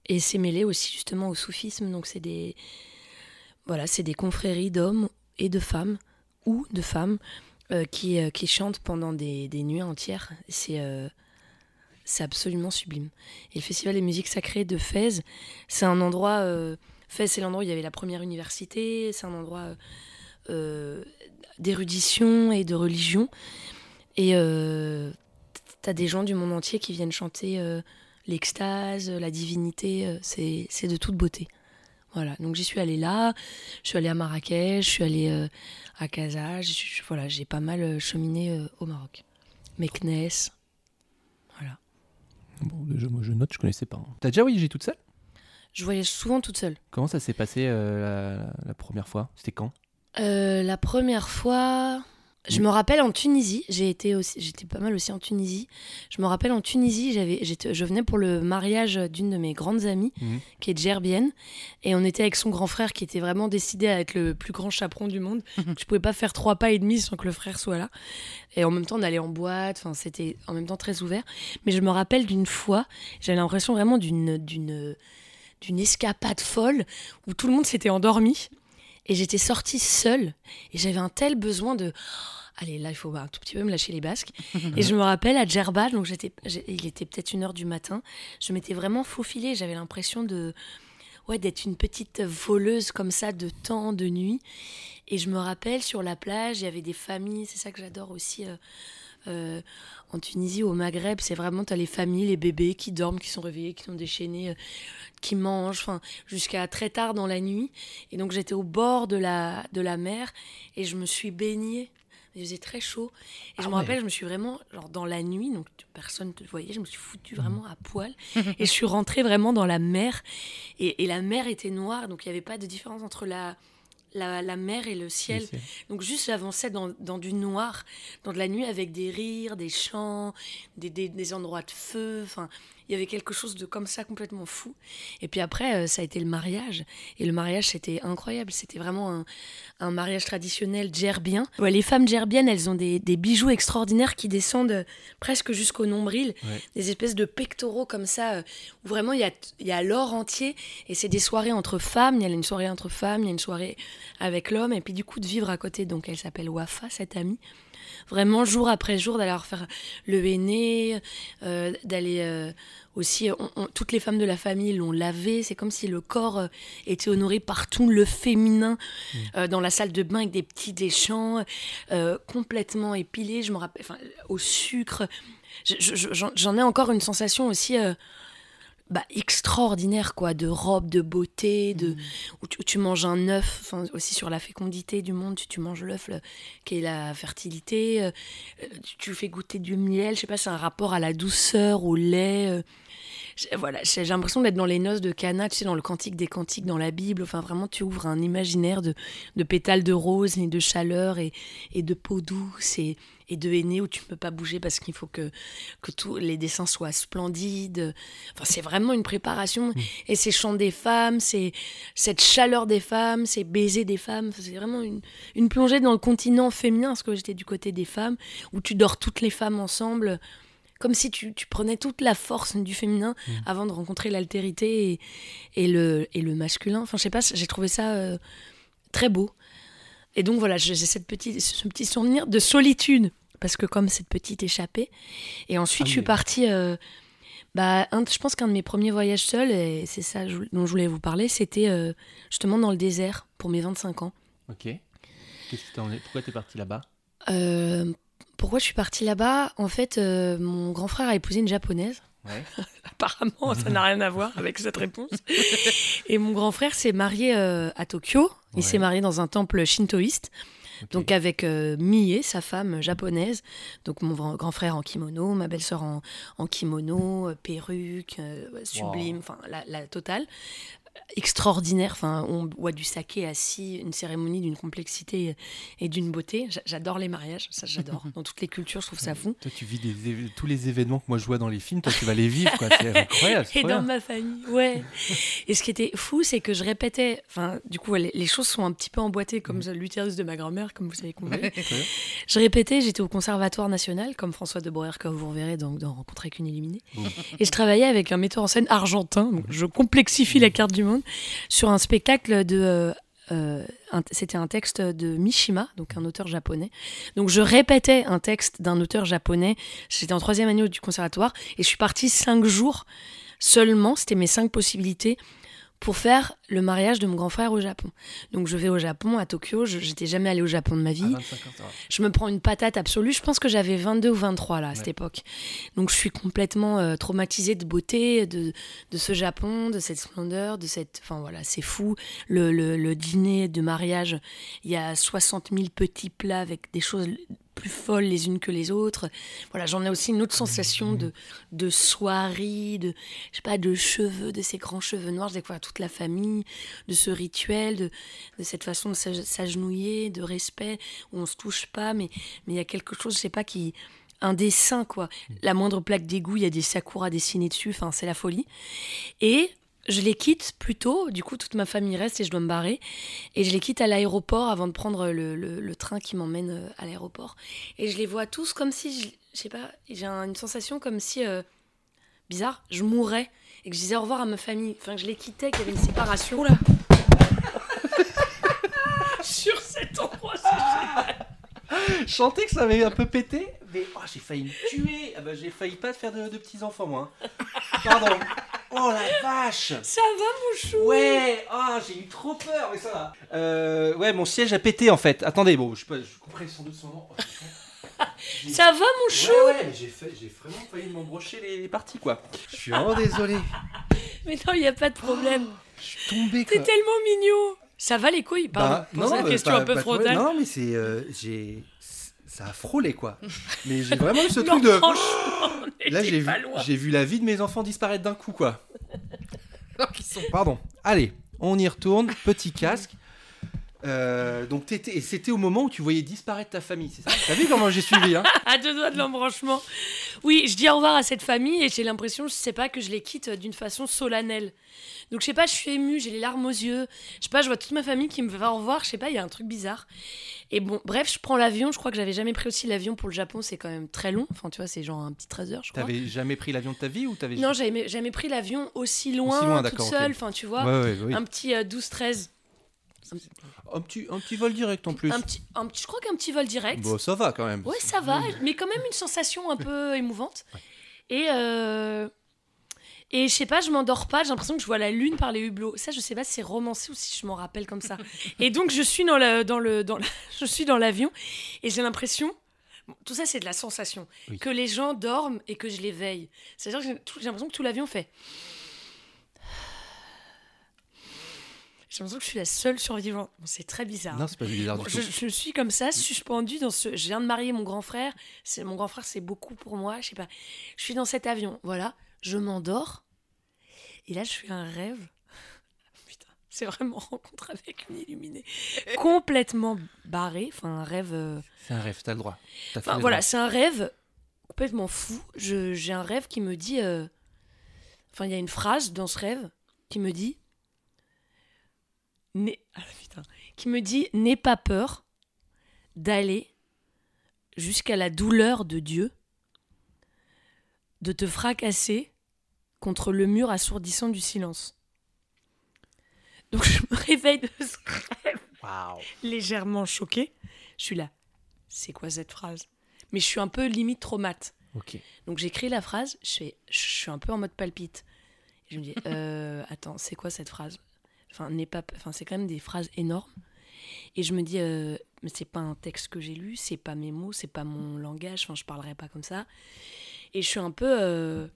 Et c'est mêlé aussi justement au soufisme. Donc c'est des, voilà, c'est des confréries d'hommes et de femmes, ou de femmes, euh, qui, euh, qui chantent pendant des, des nuits entières. C'est euh, c'est absolument sublime. Et le Festival des musiques sacrées de Fès, c'est un endroit. Fès, c'est l'endroit où il y avait la première université, c'est un endroit d'érudition et de religion. Et t'as des gens du monde entier qui viennent chanter l'extase, la divinité, euh, c'est de toute beauté. Voilà, donc j'y suis allée là, je suis allée à Marrakech, je suis allée euh, à Casa, je- je- voilà, j'ai pas mal euh, cheminé euh, au Maroc. Meknes, voilà. Bon, déjà, moi, je note, je connaissais pas. hein. T'as déjà voyagé toute seule? Je voyage souvent toute seule. Comment ça s'est passé euh, la, la première fois? C'était quand? La première fois, je me rappelle en Tunisie, j'ai été aussi, j'étais pas mal aussi en Tunisie. Je me rappelle en Tunisie, j'avais, je venais pour le mariage d'une de mes grandes amies, Mhm. qui est gerbienne, et on était avec son grand frère qui était vraiment décidé à être le plus grand chaperon du monde. Donc, je pouvais pas faire trois pas et demi sans que le frère soit là. Et en même temps, on allait en boîte, enfin, c'était en même temps très ouvert. Mais je me rappelle d'une fois, j'avais l'impression vraiment d'une, d'une, d'une escapade folle où tout le monde s'était endormi. Et j'étais sortie seule. Et j'avais un tel besoin de allez là il faut un tout petit peu me lâcher les basques. Et je me rappelle à Djerba donc j'étais il était peut-être une heure du matin je m'étais vraiment faufilée. J'avais l'impression de ouais d'être une petite voleuse comme ça de temps de nuit. Et je me rappelle sur la plage il y avait des familles c'est ça que j'adore aussi euh, euh, en Tunisie au Maghreb c'est vraiment t'as les familles les bébés qui dorment qui sont réveillés qui sont déchaînés euh, qui mangent enfin jusqu'à très tard dans la nuit et donc j'étais au bord de la, de la mer et je me suis baignée. Il faisait très chaud. Et je Ah me rappelle, je me suis vraiment, genre dans la nuit, donc tu- personne ne te voyait, je me suis foutue vraiment à poil. et je suis rentrée vraiment dans la mer. Et, et la mer était noire, donc il n'y avait pas de différence entre la, la, la mer et le ciel. Donc juste j'avançais dans, dans du noir, dans de la nuit avec des rires, des chants, des, des, des endroits de feu. Enfin, il y avait quelque chose de comme ça complètement fou. Et puis après, euh, ça a été le mariage. Et le mariage, c'était incroyable. C'était vraiment un, un mariage traditionnel djerbien. Ouais, les femmes djerbiennes, elles ont des, des bijoux extraordinaires qui descendent presque jusqu'au nombril. Ouais. Des espèces de pectoraux comme ça, euh, où vraiment il y a, il y a l'or entier. Et c'est des soirées entre femmes. Il y a une soirée entre femmes, il y a une soirée avec l'homme. Et puis du coup, de vivre à côté. Donc elle s'appelle Wafa, cette amie. Vraiment, jour après jour, d'aller leur faire le henné, euh, d'aller euh, aussi. on- on- toutes les femmes de la famille l'ont lavé. C'est comme si le corps euh, était honoré par tout le féminin euh, dans la salle de bain avec des petits déchants complètement épilés. Je me rappelle, enfin, au sucre. Je- je- je- J'en j'en ai encore une sensation aussi. Bah, extraordinaire, quoi, de robes, de beauté, de, où, tu, où tu manges un œuf, enfin, aussi sur la fécondité du monde, tu, tu manges l'œuf, qui est la fertilité, euh, tu, tu fais goûter du miel, je sais pas, c'est un rapport à la douceur, au lait. euh, j'ai- voilà, j'ai j'ai l'impression d'être dans les noces de Cana, tu sais, dans le cantique des cantiques, dans la Bible. Enfin, vraiment, tu ouvres un imaginaire de, de pétales de rose et de chaleur et, et de peau douce et, et de henné où tu ne peux pas bouger parce qu'il faut que, que tous les dessins soient splendides. Enfin, c'est vraiment une préparation. Et ces chants des femmes, c'est cette chaleur des femmes, ces baisers des femmes. C'est vraiment une, une plongée dans le continent féminin, parce que j'étais du côté des femmes, où tu dors toutes les femmes ensemble comme si tu, tu prenais toute la force du féminin avant de rencontrer l'altérité et, et le, et le masculin. Enfin, je sais pas, j'ai trouvé ça euh, très beau. Et donc voilà, j'ai cette petite, ce petit souvenir de solitude, parce que comme cette petite échappée. Et ensuite, Ah je suis partie. euh, bah, un- je pense qu'un de mes premiers voyages seuls, et c'est ça dont je voulais vous parler, c'était euh, justement dans le désert pour mes 25 ans. Ok. Qu'est-ce que t'en es Pourquoi t'es parti là-bas? Euh, pourquoi je suis partie là-bas? En fait, mon grand frère a épousé une japonaise. Ouais. Apparemment, ça n'a rien à voir avec cette réponse. Et mon grand frère s'est marié euh, à Tokyo. Il Ouais. s'est marié dans un temple shintoïste. Donc avec euh, Mie, sa femme japonaise. Donc mon grand frère en kimono, ma belle-sœur en, en kimono, euh, perruque, euh, sublime, enfin la, la totale. Extraordinaire, enfin on boit du saké assis, une cérémonie d'une complexité et d'une beauté. J'a- J'adore les mariages, ça j'adore. Dans toutes les cultures, je trouve ça fou. Toi, tu vis des tous les événements que moi je vois dans les films, toi tu vas les vivre, quoi. C'est incroyable. Et dans ma famille, ouais. Et ce qui était fou, c'est que je répétais, enfin, du coup, les, les choses sont un petit peu emboîtées, comme l'utérus de ma grand-mère, comme vous avez compris. Ouais, très bien. Je répétais, j'étais au Conservatoire National, comme François de Breuer, que vous reverrez dans, dans Rencontrer qu'une illuminée. Mmh. Et je travaillais avec un metteur en scène argentin, donc je complexifie la carte du sur un spectacle de. euh, euh, c'était un texte de Mishima, donc un auteur japonais. Donc je répétais un texte d'un auteur japonais. J'étais en troisième année du conservatoire et je suis partie cinq jours seulement. C'était mes cinq possibilités pour faire le mariage de mon grand frère au Japon. Donc je vais au Japon, à Tokyo. Je J'étais jamais allée au Japon de ma vie. À 25 ans, ça va. Je me prends une patate absolue. Je pense que j'avais 22 ou 23 là à cette époque. Donc je suis complètement euh, traumatisée de beauté, de, de ce Japon, de cette splendeur, de cette. Enfin voilà, c'est fou. Le, le- le dîner de mariage, il y a 60 000 petits plats avec des choses plus folles les unes que les autres. Voilà, j'en ai aussi une autre sensation de, de soierie, de, je sais pas, de cheveux, de ces grands cheveux noirs. Je découvre toute la famille, de ce rituel, de, de cette façon de s'ag- s'agenouiller, de respect, où on se touche pas, mais il y a quelque chose, je sais pas, qui un dessin quoi. La moindre plaque d'égout, il y a des sakuras dessinés dessus. Enfin, c'est la folie. Et je les quitte plus tôt. Du coup, toute ma famille reste et je dois me barrer. Et je les quitte à l'aéroport avant de prendre le, le- train qui m'emmène euh, à l'aéroport. Et je les vois tous comme si, je, je sais pas, j'ai un- une sensation comme si, euh, bizarre, je mourrais. Et que je disais au revoir à ma famille. Enfin, que je les quittais, qu'il y avait une séparation. là. Sur cet endroit, c'est génial. Je sentais que ça avait un peu pété, mais oh, j'ai failli me tuer. Ah bah, j'ai failli pas faire de, de petits enfants, moi. hein. Pardon. Oh la vache. Ça va, mon chou? Ouais, ah j'ai eu trop peur, mais ça va. Euh, ouais, mon siège a pété en fait. Attendez, bon, je sais pas, je couperai sans doute son nom. Oh, Ça va, mon chou Ouais, ouais, mais j'ai fait- j'ai vraiment failli m'embrocher les, les parties, quoi. Je suis vraiment désolé. Mais non, il n'y a pas de problème. Je suis tombé, T'es quoi. tellement mignon. Ça va les couilles Pardon, Bah, pour cette mais question pas- un peu pas de problème. frontale. Non, mais c'est. euh, j'ai. Ça a frôlé, quoi. Mais j'ai vraiment eu ce Non, truc de. franchement, on Là, était j'ai vu, pas loin. j'ai vu la vie de mes enfants disparaître d'un coup, quoi. Sont Pardon. Allez, on y retourne. Petit casque. Euh, donc, t'étais- et c'était au moment où tu voyais disparaître ta famille, c'est ça? T'as vu comment j'ai suivi, hein? À deux doigts de l'embranchement. Oui, je dis au revoir à cette famille et j'ai l'impression, je sais pas, que je les quitte d'une façon solennelle. Donc je sais pas, je suis émue, j'ai les larmes aux yeux. Je sais pas, je vois toute ma famille qui me va au revoir. Je sais pas, il y a un truc bizarre. Et bon, bref, je prends l'avion. Je crois que j'avais jamais pris aussi l'avion pour le Japon. C'est quand même très long. Enfin, tu vois, c'est genre un petit 13 heures, je crois. T'avais jamais pris l'avion de ta vie ou t'avais Non, j'avais jamais pris l'avion aussi loin, Aussi loin, toute seule. Enfin, tu vois, Ouais, ouais, oui. un petit euh, 12-13. Un petit, un petit vol direct en plus. Un petit, un petit- je crois qu'un petit vol direct. Bon, ça va quand même. Ouais, ça va, mais quand même une sensation un peu émouvante. Et, euh, et je sais pas, je m'endors pas, j'ai l'impression que je vois la lune par les hublots. Ça, je sais pas si c'est romancé ou si je m'en rappelle comme ça. Et donc, je suis dans la- dans le, dans la- je suis dans l'avion et j'ai l'impression. bon, tout ça, c'est de la sensation. Oui. Que les gens dorment et que je les veille. C'est-à-dire que j'ai l'impression que tout l'avion fait. J'ai l'impression que je suis la seule survivante. Bon, c'est très bizarre. Non, c'est pas bizarre Bon, du je, tout. je suis comme ça, suspendue dans ce. Je viens de marier mon grand frère. C'est mon grand frère, c'est beaucoup pour moi. Je sais pas. Je suis dans cet avion. Voilà. Je m'endors. Et là, je fais un rêve. Putain, c'est vraiment rencontre avec une illuminée. Complètement barré. Enfin, un rêve. euh, C'est un rêve, t'as le droit. Enfin, voilà, c'est un rêve complètement fou. Je- J'ai un rêve qui me dit. euh, Enfin, il y a une phrase dans ce rêve qui me dit. Ah, putain. Qui me dit N'aie pas peur d'aller jusqu'à la douleur de Dieu, de te fracasser contre le mur assourdissant du silence. Donc je me réveille de ce rêve légèrement choquée. Je suis là. C'est quoi cette phrase? Mais je suis un peu limite traumate. Donc j'écris la phrase, je, fais, je suis un peu en mode palpite. Je me dis, euh, attends, c'est quoi cette phrase? Enfin, n'est pas, enfin, c'est quand même des phrases énormes. Et je me dis, euh, mais c'est pas un texte que j'ai lu, c'est pas mes mots, c'est pas mon langage. Enfin, je parlerai pas comme ça. Et je suis un peu, euh,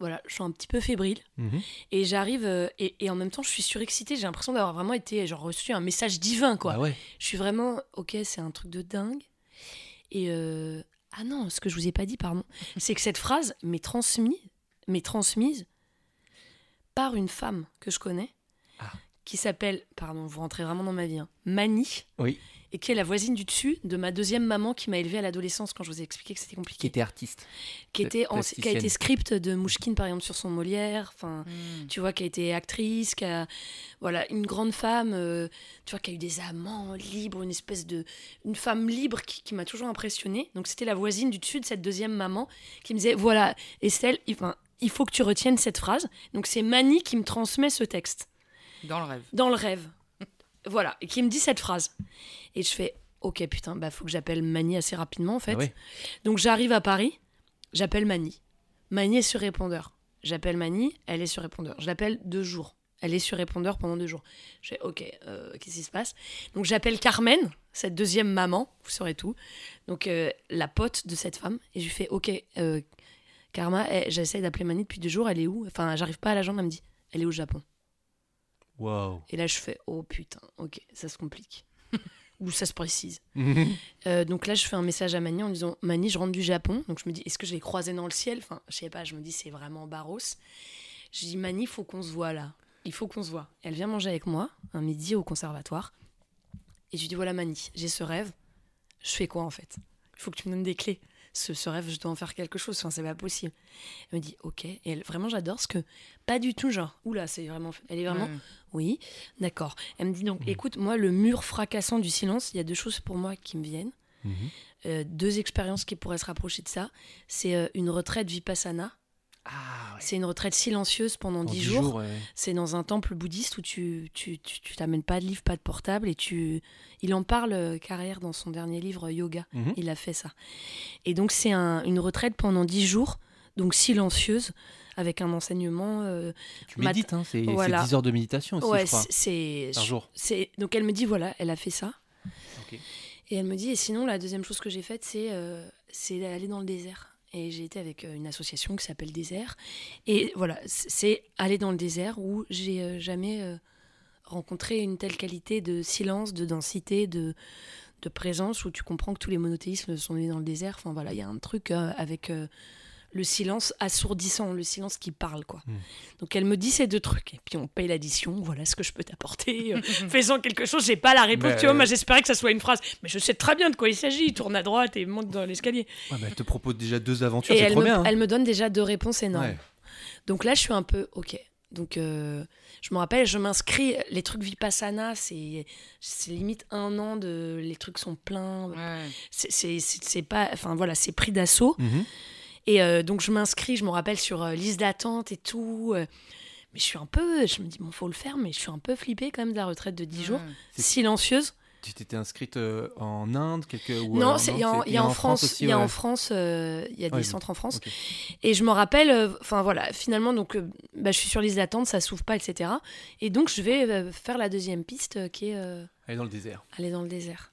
voilà, je suis un petit peu fébrile. Mhm. Et j'arrive, euh, et, et en même temps, je suis surexcitée. J'ai l'impression d'avoir vraiment été, genre, reçu un message divin, quoi. Ah ouais. Je suis vraiment, ok, c'est un truc de dingue. Et euh, ah non, ce que je vous ai pas dit, pardon, c'est que cette phrase m'est transmise, m'est transmise par une femme que je connais. Qui s'appelle, pardon, vous rentrez vraiment dans ma vie, hein, Mani, Oui. et qui est la voisine du dessus de ma deuxième maman qui m'a élevée à l'adolescence quand je vous ai expliqué que c'était Qui compliqué, était artiste. qui, était en- qui a été script de Mouchkine par exemple sur son Molière, enfin Hmm. tu vois, qui a été actrice, qui a, voilà, une grande femme, euh, tu vois, qui a eu des amants libres, une espèce de, une femme libre qui, qui m'a toujours impressionnée. Donc c'était la voisine du dessus de cette deuxième maman qui me disait, voilà, Estelle, il, enfin, il faut que tu retiennes cette phrase. Donc c'est Mani qui me transmet ce texte Dans le rêve. dans le rêve, voilà, et qui me dit cette phrase. Et je fais, ok, putain, bah faut que j'appelle Mani assez rapidement en fait. Ah. Donc j'arrive à Paris, j'appelle Mani. Mani est sur répondeur. J'appelle Mani, elle est sur répondeur. Je l'appelle deux jours. Elle est sur répondeur pendant deux jours. Je fais ok, euh, qu'est-ce qui se passe? Donc j'appelle Carmen, cette deuxième maman, vous saurez tout. Donc euh, la pote de cette femme. Et je lui fais ok, euh, Karma, eh, j'essaie d'appeler Mani depuis deux jours, elle est où? Enfin, j'arrive pas à la joindre, elle me dit, elle est au Japon. Et là je fais oh putain, ok, ça se complique. Ou ça se précise. Euh, donc là, je fais un message à Mani en disant Mani, je rentre du Japon. Donc je me dis Est-ce que je vais croiser dans le ciel? Enfin, je sais pas, je me dis C'est vraiment Barros. Je dis Mani, il faut qu'on se voit là. Il faut qu'on se voit. Elle vient manger avec moi un midi au conservatoire. Et je lui dis Voilà, Mani, j'ai ce rêve. Je fais quoi en fait? Il faut que tu me donnes des clés. Ce, ce rêve, je dois en faire quelque chose. Enfin, c'est pas possible. Elle me dit Ok. Et elle, vraiment, j'adore ce que. Pas du tout, genre. Oula, c'est vraiment. Elle est vraiment. Ouais. Oui, d'accord. Elle me dit donc, écoute, moi, le mur fracassant du silence, il y a deux choses pour moi qui me viennent. Mhm. Euh, deux expériences qui pourraient se rapprocher de ça. C'est euh, une retraite vipassana. Ah ouais. C'est une retraite silencieuse pendant En dix jours. ouais. C'est dans un temple bouddhiste où tu tu, tu, tu t'amènes pas de livre, pas de portable et tu. Il en parle euh, carrière dans son dernier livre Yoga. Mhm. Il a fait ça. Et donc c'est un- une retraite pendant dix jours, donc silencieuse, avec un enseignement. euh, Tu médites, hein, c'est Voilà. 10 heures de méditation aussi, ouais, c'est Par jour. donc elle me dit voilà, elle a fait ça. Et elle me dit et sinon la deuxième chose que j'ai faite c'est euh, c'est d'aller dans le désert. Et j'ai été avec euh, une association qui s'appelle Désert. Et voilà, c'est aller dans le désert où j'ai euh, jamais euh, rencontré une telle qualité de silence, de densité, de, de présence, où tu comprends que tous les monothéismes sont nés dans le désert. Enfin voilà, il y a un truc avec le silence assourdissant, le silence qui parle, quoi. Mm. Donc elle me dit ces deux trucs, et puis on paye l'addition, voilà ce que je peux t'apporter. euh, Fais-en quelque chose, j'ai pas la réponse. Mais, tu vois, moi euh, j'espérais que ça soit une phrase, mais je sais très bien de quoi il s'agit. Tourne à droite et monte dans l'escalier. Ouais, elle te propose déjà deux aventures, Et c'est elle trop me, bien. hein. elle me donne déjà deux réponses énormes. Ouais. Donc là, je suis un peu ok. Donc euh, je me rappelle, je m'inscris. Les trucs Vipassana, c'est c'est limite un an de. Les trucs sont pleins. Ouais. C'est- C'est c'est- c'est pas. Enfin voilà, c'est pris d'assaut. Mhm. Et euh, donc je m'inscris, je me rappelle sur euh, liste d'attente et tout. euh, mais je suis un peu. Je me dis, bon, faut le faire, mais je suis un peu flippée quand même de la retraite de 10 jours. Ouais. Silencieuse. Tu t'étais inscrite en Inde quelque... ou non, il y a en, c'est- il y a en France, il y a ouais. en France, euh, il y a des Ouais, centres en France. Et je me rappelle, euh, enfin voilà, finalement, donc, euh, bah, je suis sur liste d'attente, ça s'ouvre pas, etc. Et donc, je vais faire la deuxième piste qui est est dans le désert. aller dans le désert.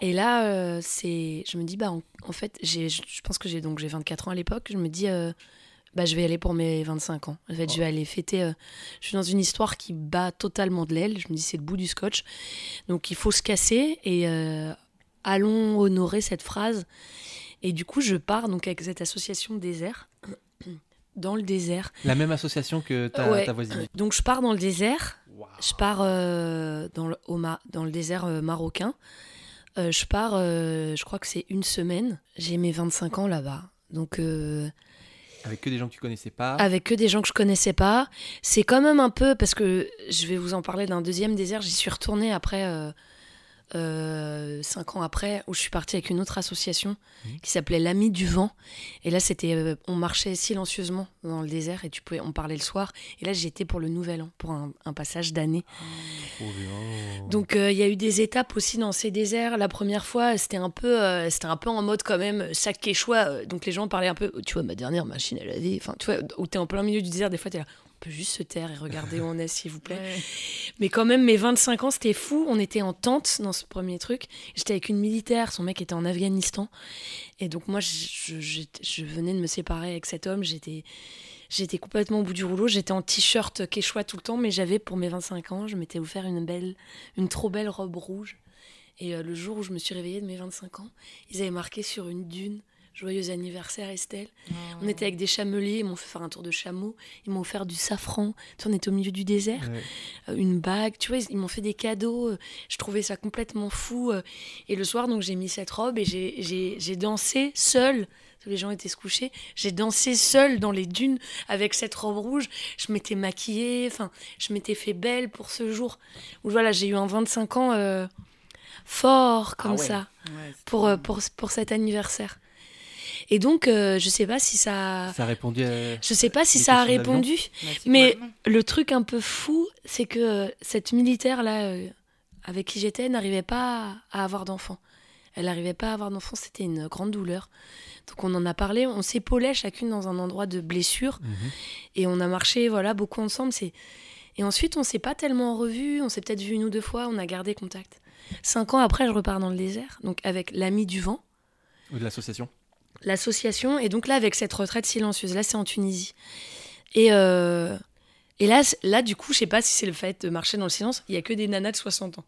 Et là, euh, c'est, je me dis, bah, en, en fait, j'ai, je pense que j'ai donc j'ai 24 ans à l'époque. Je me dis, euh, bah, je vais aller pour mes 25 ans. En fait, je vais aller fêter. euh, je suis dans une histoire qui bat totalement de l'aile. Je me dis, c'est le bout du scotch. Donc, il faut se casser et allons honorer cette phrase. Et du coup, je pars donc avec cette association désert dans le désert. La même association que ta, Ouais. ta voisine. Donc, je pars dans le désert. Je pars euh, dans, le, au dans le désert euh, marocain. Euh, je pars, euh, je crois que c'est une semaine. J'ai mes 25 ans là-bas. Donc, euh, Avec que des gens que tu connaissais pas. avec que des gens que je connaissais pas. C'est quand même un peu, parce que je vais vous en parler d'un deuxième désert. J'y suis retournée après, euh, cinq ans après, où je suis partie avec une autre association qui s'appelait l'Ami du Vent. Et là, c'était, euh, on marchait silencieusement dans le désert et tu pouvais, on parlait le soir. Et là, j'étais pour le Nouvel An, pour un, un passage d'année. Bien. Donc euh, il y a eu des étapes aussi dans ces déserts. La première fois, c'était un peu, c'était un peu en mode quand même sac quechua. euh, donc les gens parlaient un peu, tu vois, ma dernière machine à laver. Enfin, tu vois, où t'es en plein milieu du désert, des fois t'es là. On peut juste se taire et regarder où on est, s'il vous plaît. Mais quand même, mes 25 ans, c'était fou. On était en tente dans ce premier truc. J'étais avec une militaire, son mec était en Afghanistan. Et donc, moi, je, je venais de me séparer avec cet homme. J'étais, j'étais complètement au bout du rouleau. J'étais en t-shirt quechua tout le temps, mais j'avais pour mes 25 ans, je m'étais offert une belle, une trop belle robe rouge. Et euh, le jour où je me suis réveillée de mes 25 ans, ils avaient marqué sur une dune Joyeux anniversaire Estelle. On était avec des chameliers, ils m'ont fait faire un tour de chameau, ils m'ont offert du safran. Tu sais, on était au milieu du désert Ouais. euh, une bague, tu vois, ils, m'ont fait des cadeaux, euh, je trouvais ça complètement fou. euh, et le soir, donc j'ai mis cette robe et j'ai- j'ai j'ai dansé seule, parce que les gens étaient se coucher, j'ai dansé seule dans les dunes avec cette robe rouge, je m'étais maquillée, enfin, je m'étais fait belle pour ce jour. Où voilà, j'ai eu un 25 ans euh, fort comme Ah ouais. ça pour, euh, pour, pour cet anniversaire. Et donc, euh, je sais pas si ça... Ça a répondu à... Je sais pas si ça a répondu, mais le truc un peu fou, c'est que euh, cette militaire là, euh, avec qui j'étais, n'arrivait pas à avoir d'enfants. Elle n'arrivait pas à avoir d'enfants, c'était une grande douleur. Donc on en a parlé, on s'épaulait chacune dans un endroit de blessure Mhm. et on a marché voilà beaucoup ensemble. C'est et ensuite on s'est pas tellement revus, on s'est peut-être vu une ou deux fois, on a gardé contact. Cinq ans après, je repars dans le désert, donc avec l'ami du vent Ou de l'association. L'association. Et donc là, avec cette retraite silencieuse, là, c'est en Tunisie. Et, euh, et là, là, du coup, je sais pas si c'est le fait de marcher dans le silence, il y a que des nanas de 60 ans.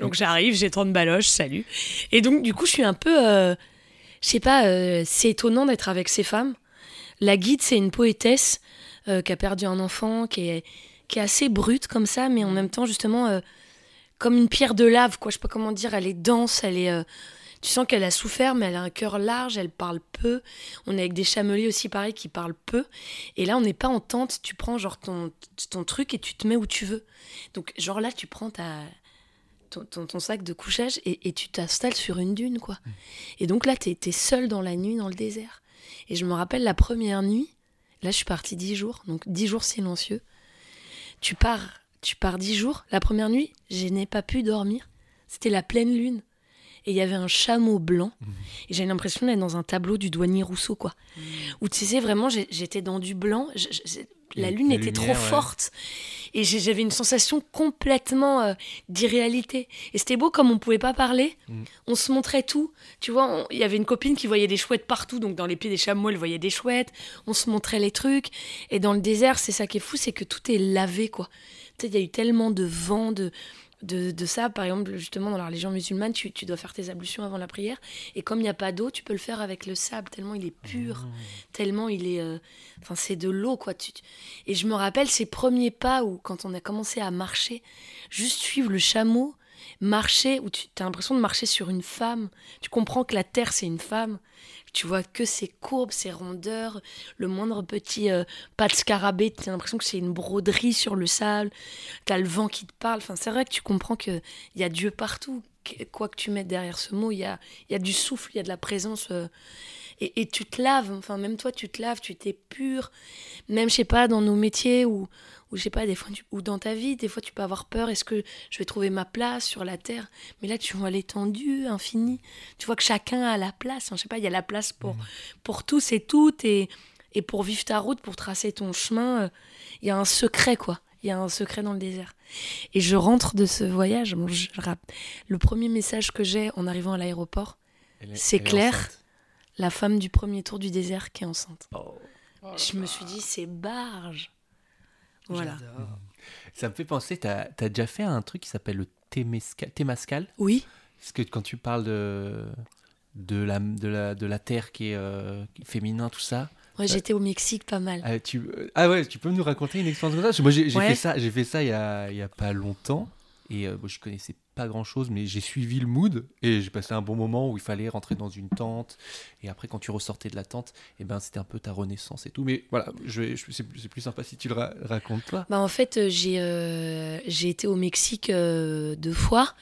Donc j'arrive, j'ai 30 baloches, salut. Et donc, du coup, je suis un peu. euh, je sais pas, euh, c'est étonnant d'être avec ces femmes. La guide, c'est une poétesse euh, qui a perdu un enfant, qui est, qui est assez brute comme ça, mais en même temps, justement, comme une pierre de lave, quoi. Je sais pas comment dire, elle est dense, elle est. tu sens qu'elle a souffert, mais elle a un cœur large, elle parle peu. On est avec des chameliers aussi, pareil, qui parlent peu. Et là, on n'est pas en tente, tu prends genre ton, ton truc et tu te mets où tu veux. Donc, genre là, tu prends ta, ton, ton- ton sac de couchage et, et tu t'installes sur une dune, quoi. Et donc là, t'es es seul dans la nuit, dans le désert. Et je me rappelle la première nuit, là, je suis partie dix jours, donc dix jours silencieux. Tu pars, tu pars dix jours. La première nuit, je n'ai pas pu dormir. C'était la pleine lune. Et il y avait un chameau blanc. Et j'ai l'impression d'être dans un tableau du douanier Rousseau, quoi. Où tu sais, vraiment, j'étais dans du blanc. Je- je- la lune la était lumière, trop ouais. forte. Et j'avais une sensation complètement euh, d'irréalité. Et c'était beau comme on pouvait pas parler. Mm. On se montrait tout. Tu vois, il y avait une copine qui voyait des chouettes partout. Donc dans les pieds des chameaux, elle voyait des chouettes. On se montrait les trucs. Et dans le désert, c'est ça qui est fou, c'est que tout est lavé, quoi. Tu sais, il y a eu tellement de vent, de, de, de ça. Par exemple, justement, dans la religion musulmane, tu, tu dois faire tes ablutions avant la prière. Et comme il n'y a pas d'eau, tu peux le faire avec le sable, tellement il est pur, tellement il est. euh, Enfin, c'est de l'eau, quoi. Tu- tu- Et je me rappelle ces premiers pas où, quand on a commencé à marcher, juste suivre le chameau, marcher, où tu as l'impression de marcher sur une femme. Tu comprends que la terre, c'est une femme. Tu vois que ses courbes, ses rondeurs, le moindre petit euh, pas de scarabée, tu as l'impression que c'est une broderie sur le sable. Tu as le vent qui te parle. Enfin, c'est vrai que tu comprends qu'il y a Dieu partout. Quoi que tu mettes derrière ce mot, il y a, y a du souffle, il y a de la présence. euh, et, et tu te laves, enfin, même toi, tu te laves, tu t'es pur. Même, je sais pas, dans nos métiers ou, ou je sais pas, des fois, tu- ou dans ta vie, des fois, tu peux avoir peur. Est-ce que je vais trouver ma place sur la terre? Mais là, tu vois l'étendue infinie. Tu vois que chacun a la place. Enfin, je sais pas, il y a la place pour, pour tous et toutes. Et, et pour vivre ta route, pour tracer ton chemin, euh, il y a un secret, quoi. Il y a un secret dans le désert. Et je rentre de ce voyage. bon, je rapp- le premier message que j'ai en arrivant à l'aéroport, C'est clair. enceinte. La femme du premier tour du désert qui est enceinte. je me suis dit, c'est barge. Voilà. Ça me fait penser, tu as, déjà fait un truc qui s'appelle le Temescal. Temescal Oui, Parce que quand tu parles de, de, la, de, la, de la terre qui est euh, qui est féminin, tout ça. ouais, j'étais au Mexique pas mal. Ah, tu, ah ouais, tu peux nous raconter une expérience comme ça? Moi, j'ai Ouais. fait ça, j'ai fait ça il y a, il y a pas longtemps. Et euh, bon, je connaissais pas grand chose, mais j'ai suivi le mood et j'ai passé un bon moment où il fallait rentrer dans une tente. Et après, quand tu ressortais de la tente, et ben, c'était un peu ta renaissance et tout. Mais voilà, je, je- c'est plus sympa si tu le ra- racontes toi. Bah, en fait, euh, j'ai euh, j'ai été au Mexique euh, deux fois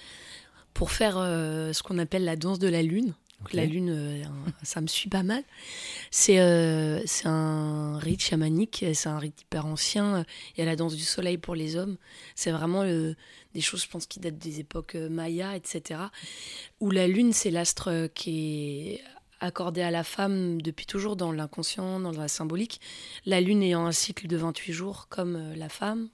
pour faire ce qu'on appelle la danse de la lune. La lune, euh, ça me suit pas mal. C'est euh, un rite chamanique, c'est un rite hyper ancien. Il y a la danse du soleil pour les hommes. C'est vraiment des choses, je pense, qui datent des époques euh, mayas, etc. Où la lune, c'est l'astre qui est accordé à la femme depuis toujours dans l'inconscient, dans la symbolique. La lune ayant un cycle de 28 jours comme la femme.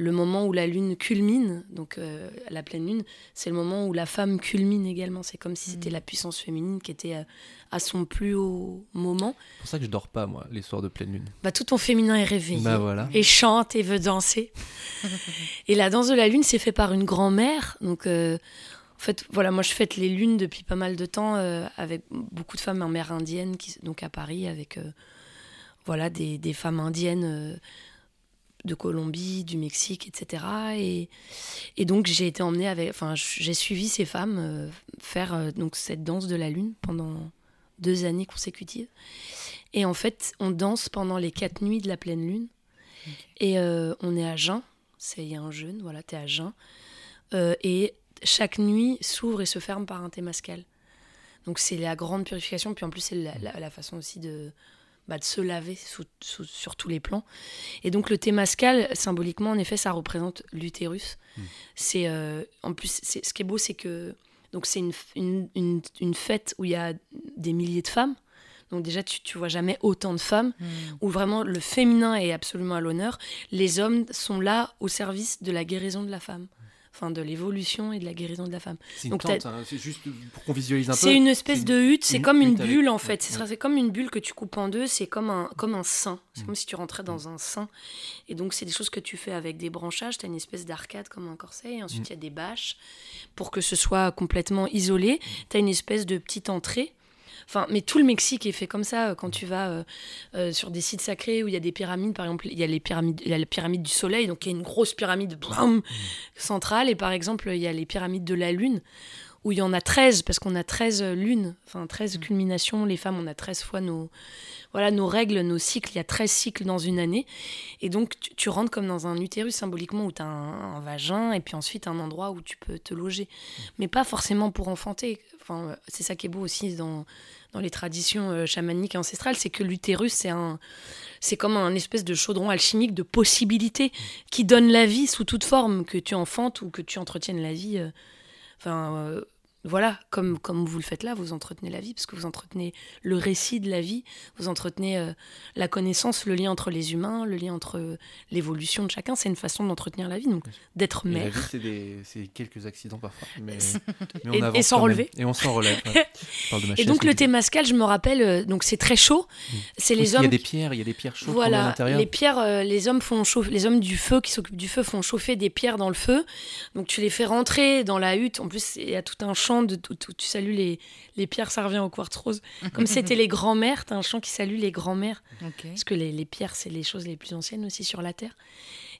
Le moment où la lune culmine, donc euh, la pleine lune, c'est le moment où la femme culmine également. C'est comme si c'était la puissance féminine qui était euh, à son plus haut moment. C'est pour ça que je dors pas, moi, les soirs de pleine lune. Bah, tout ton féminin est réveillé. Bah voilà. Et chante et veut danser. et la danse de la lune, c'est fait par une grand-mère. Donc, euh, en fait, voilà, moi je fête les lunes depuis pas mal de temps euh, avec beaucoup de femmes amérindiennes, qui, donc à Paris, avec euh, voilà, des, des femmes indiennes euh, de Colombie, du Mexique, etc. Et, et donc j'ai été emmenée avec, enfin, j'ai suivi ces femmes euh, faire euh, donc cette danse de la lune pendant deux années consécutives. Et en fait, on danse pendant les quatre nuits de la pleine lune. Et euh, on est à jeun. C'est- Il y a un jeûne, voilà, tu es à jeun. Et chaque nuit s'ouvre et se ferme par un témascal. Donc c'est la grande purification. Puis en plus, c'est la, la- la façon aussi de, bah, de se laver sous- sous- sur tous les plans. Et donc le témascal, symboliquement, en effet, ça représente l'utérus. C'est euh, en plus, c'est- ce qui est beau, c'est que donc c'est une, une, une, une fête où il y a des milliers de femmes. Donc déjà, tu, tu vois jamais autant de femmes, où vraiment le féminin est absolument à l'honneur. Les hommes sont là au service de la guérison de la femme. Enfin, de l'évolution et de la guérison de la femme. C'est une Donc, tente, t'as- hein, c'est juste pour qu'on visualise un peu. C'est une espèce de hutte, c'est comme une avec- bulle en fait. C'est ouais. comme une bulle que tu coupes en deux, c'est comme un, comme un sein. C'est Mm. comme si tu rentrais dans un sein. Et donc, c'est des choses que tu fais avec des branchages. Tu as une espèce d'arcade comme un corset. Et ensuite, Mm. il y a des bâches pour que ce soit complètement isolé. Tu as une espèce de petite entrée. Enfin, mais tout le Mexique est fait comme ça. euh, Quand tu vas euh, euh, sur des sites sacrés où il y a des pyramides, par exemple, il y a les pyramides, il y a la pyramide du Soleil, donc il y a une grosse pyramide brum, centrale, et par exemple, il y a les pyramides de la Lune, où il y en a 13, parce qu'on a 13 lunes, enfin 13 culminations. Les femmes, on a 13 fois nos, voilà, nos règles, nos cycles. Il y a 13 cycles dans une année. Et donc, tu, tu rentres comme dans un utérus symboliquement où tu as un, un vagin, et puis ensuite un endroit où tu peux te loger. Mais pas forcément pour enfanter. Enfin, c'est ça qui est beau aussi dans, dans les traditions euh, chamaniques ancestrales, c'est que l'utérus, c'est un, c'est comme un espèce de chaudron alchimique de possibilités qui donne la vie sous toute forme, que tu enfantes ou que tu entretiennes la vie. euh, Enfin, euh, voilà, comme, comme vous le faites là, vous entretenez la vie, parce que vous entretenez le récit de la vie, vous entretenez euh, la connaissance, le lien entre les humains, le lien entre euh, l'évolution de chacun. C'est une façon d'entretenir la vie, donc d'être mère. vie, c'est des- c'est quelques accidents parfois. Mais, on et même. relever. Et on s'en relève. ouais. Et donc le témascal, je me rappelle, euh, donc c'est très chaud. C'est Oui, les Il y hommes a des pierres, il y a des pierres chaudes met à Voilà, l'intérieur. les pierres, les hommes font chauffer, les hommes du feu qui s'occupent du feu font chauffer des pierres dans le feu. Donc tu les fais rentrer dans la hutte. En plus, il y a tout un chant de tu salues les, les pierres, ça revient au quartz rose. Comme c'était les grands-mères, t'as un chant qui salue les grands-mères. Parce que les, les pierres, c'est les choses les plus anciennes aussi sur la terre.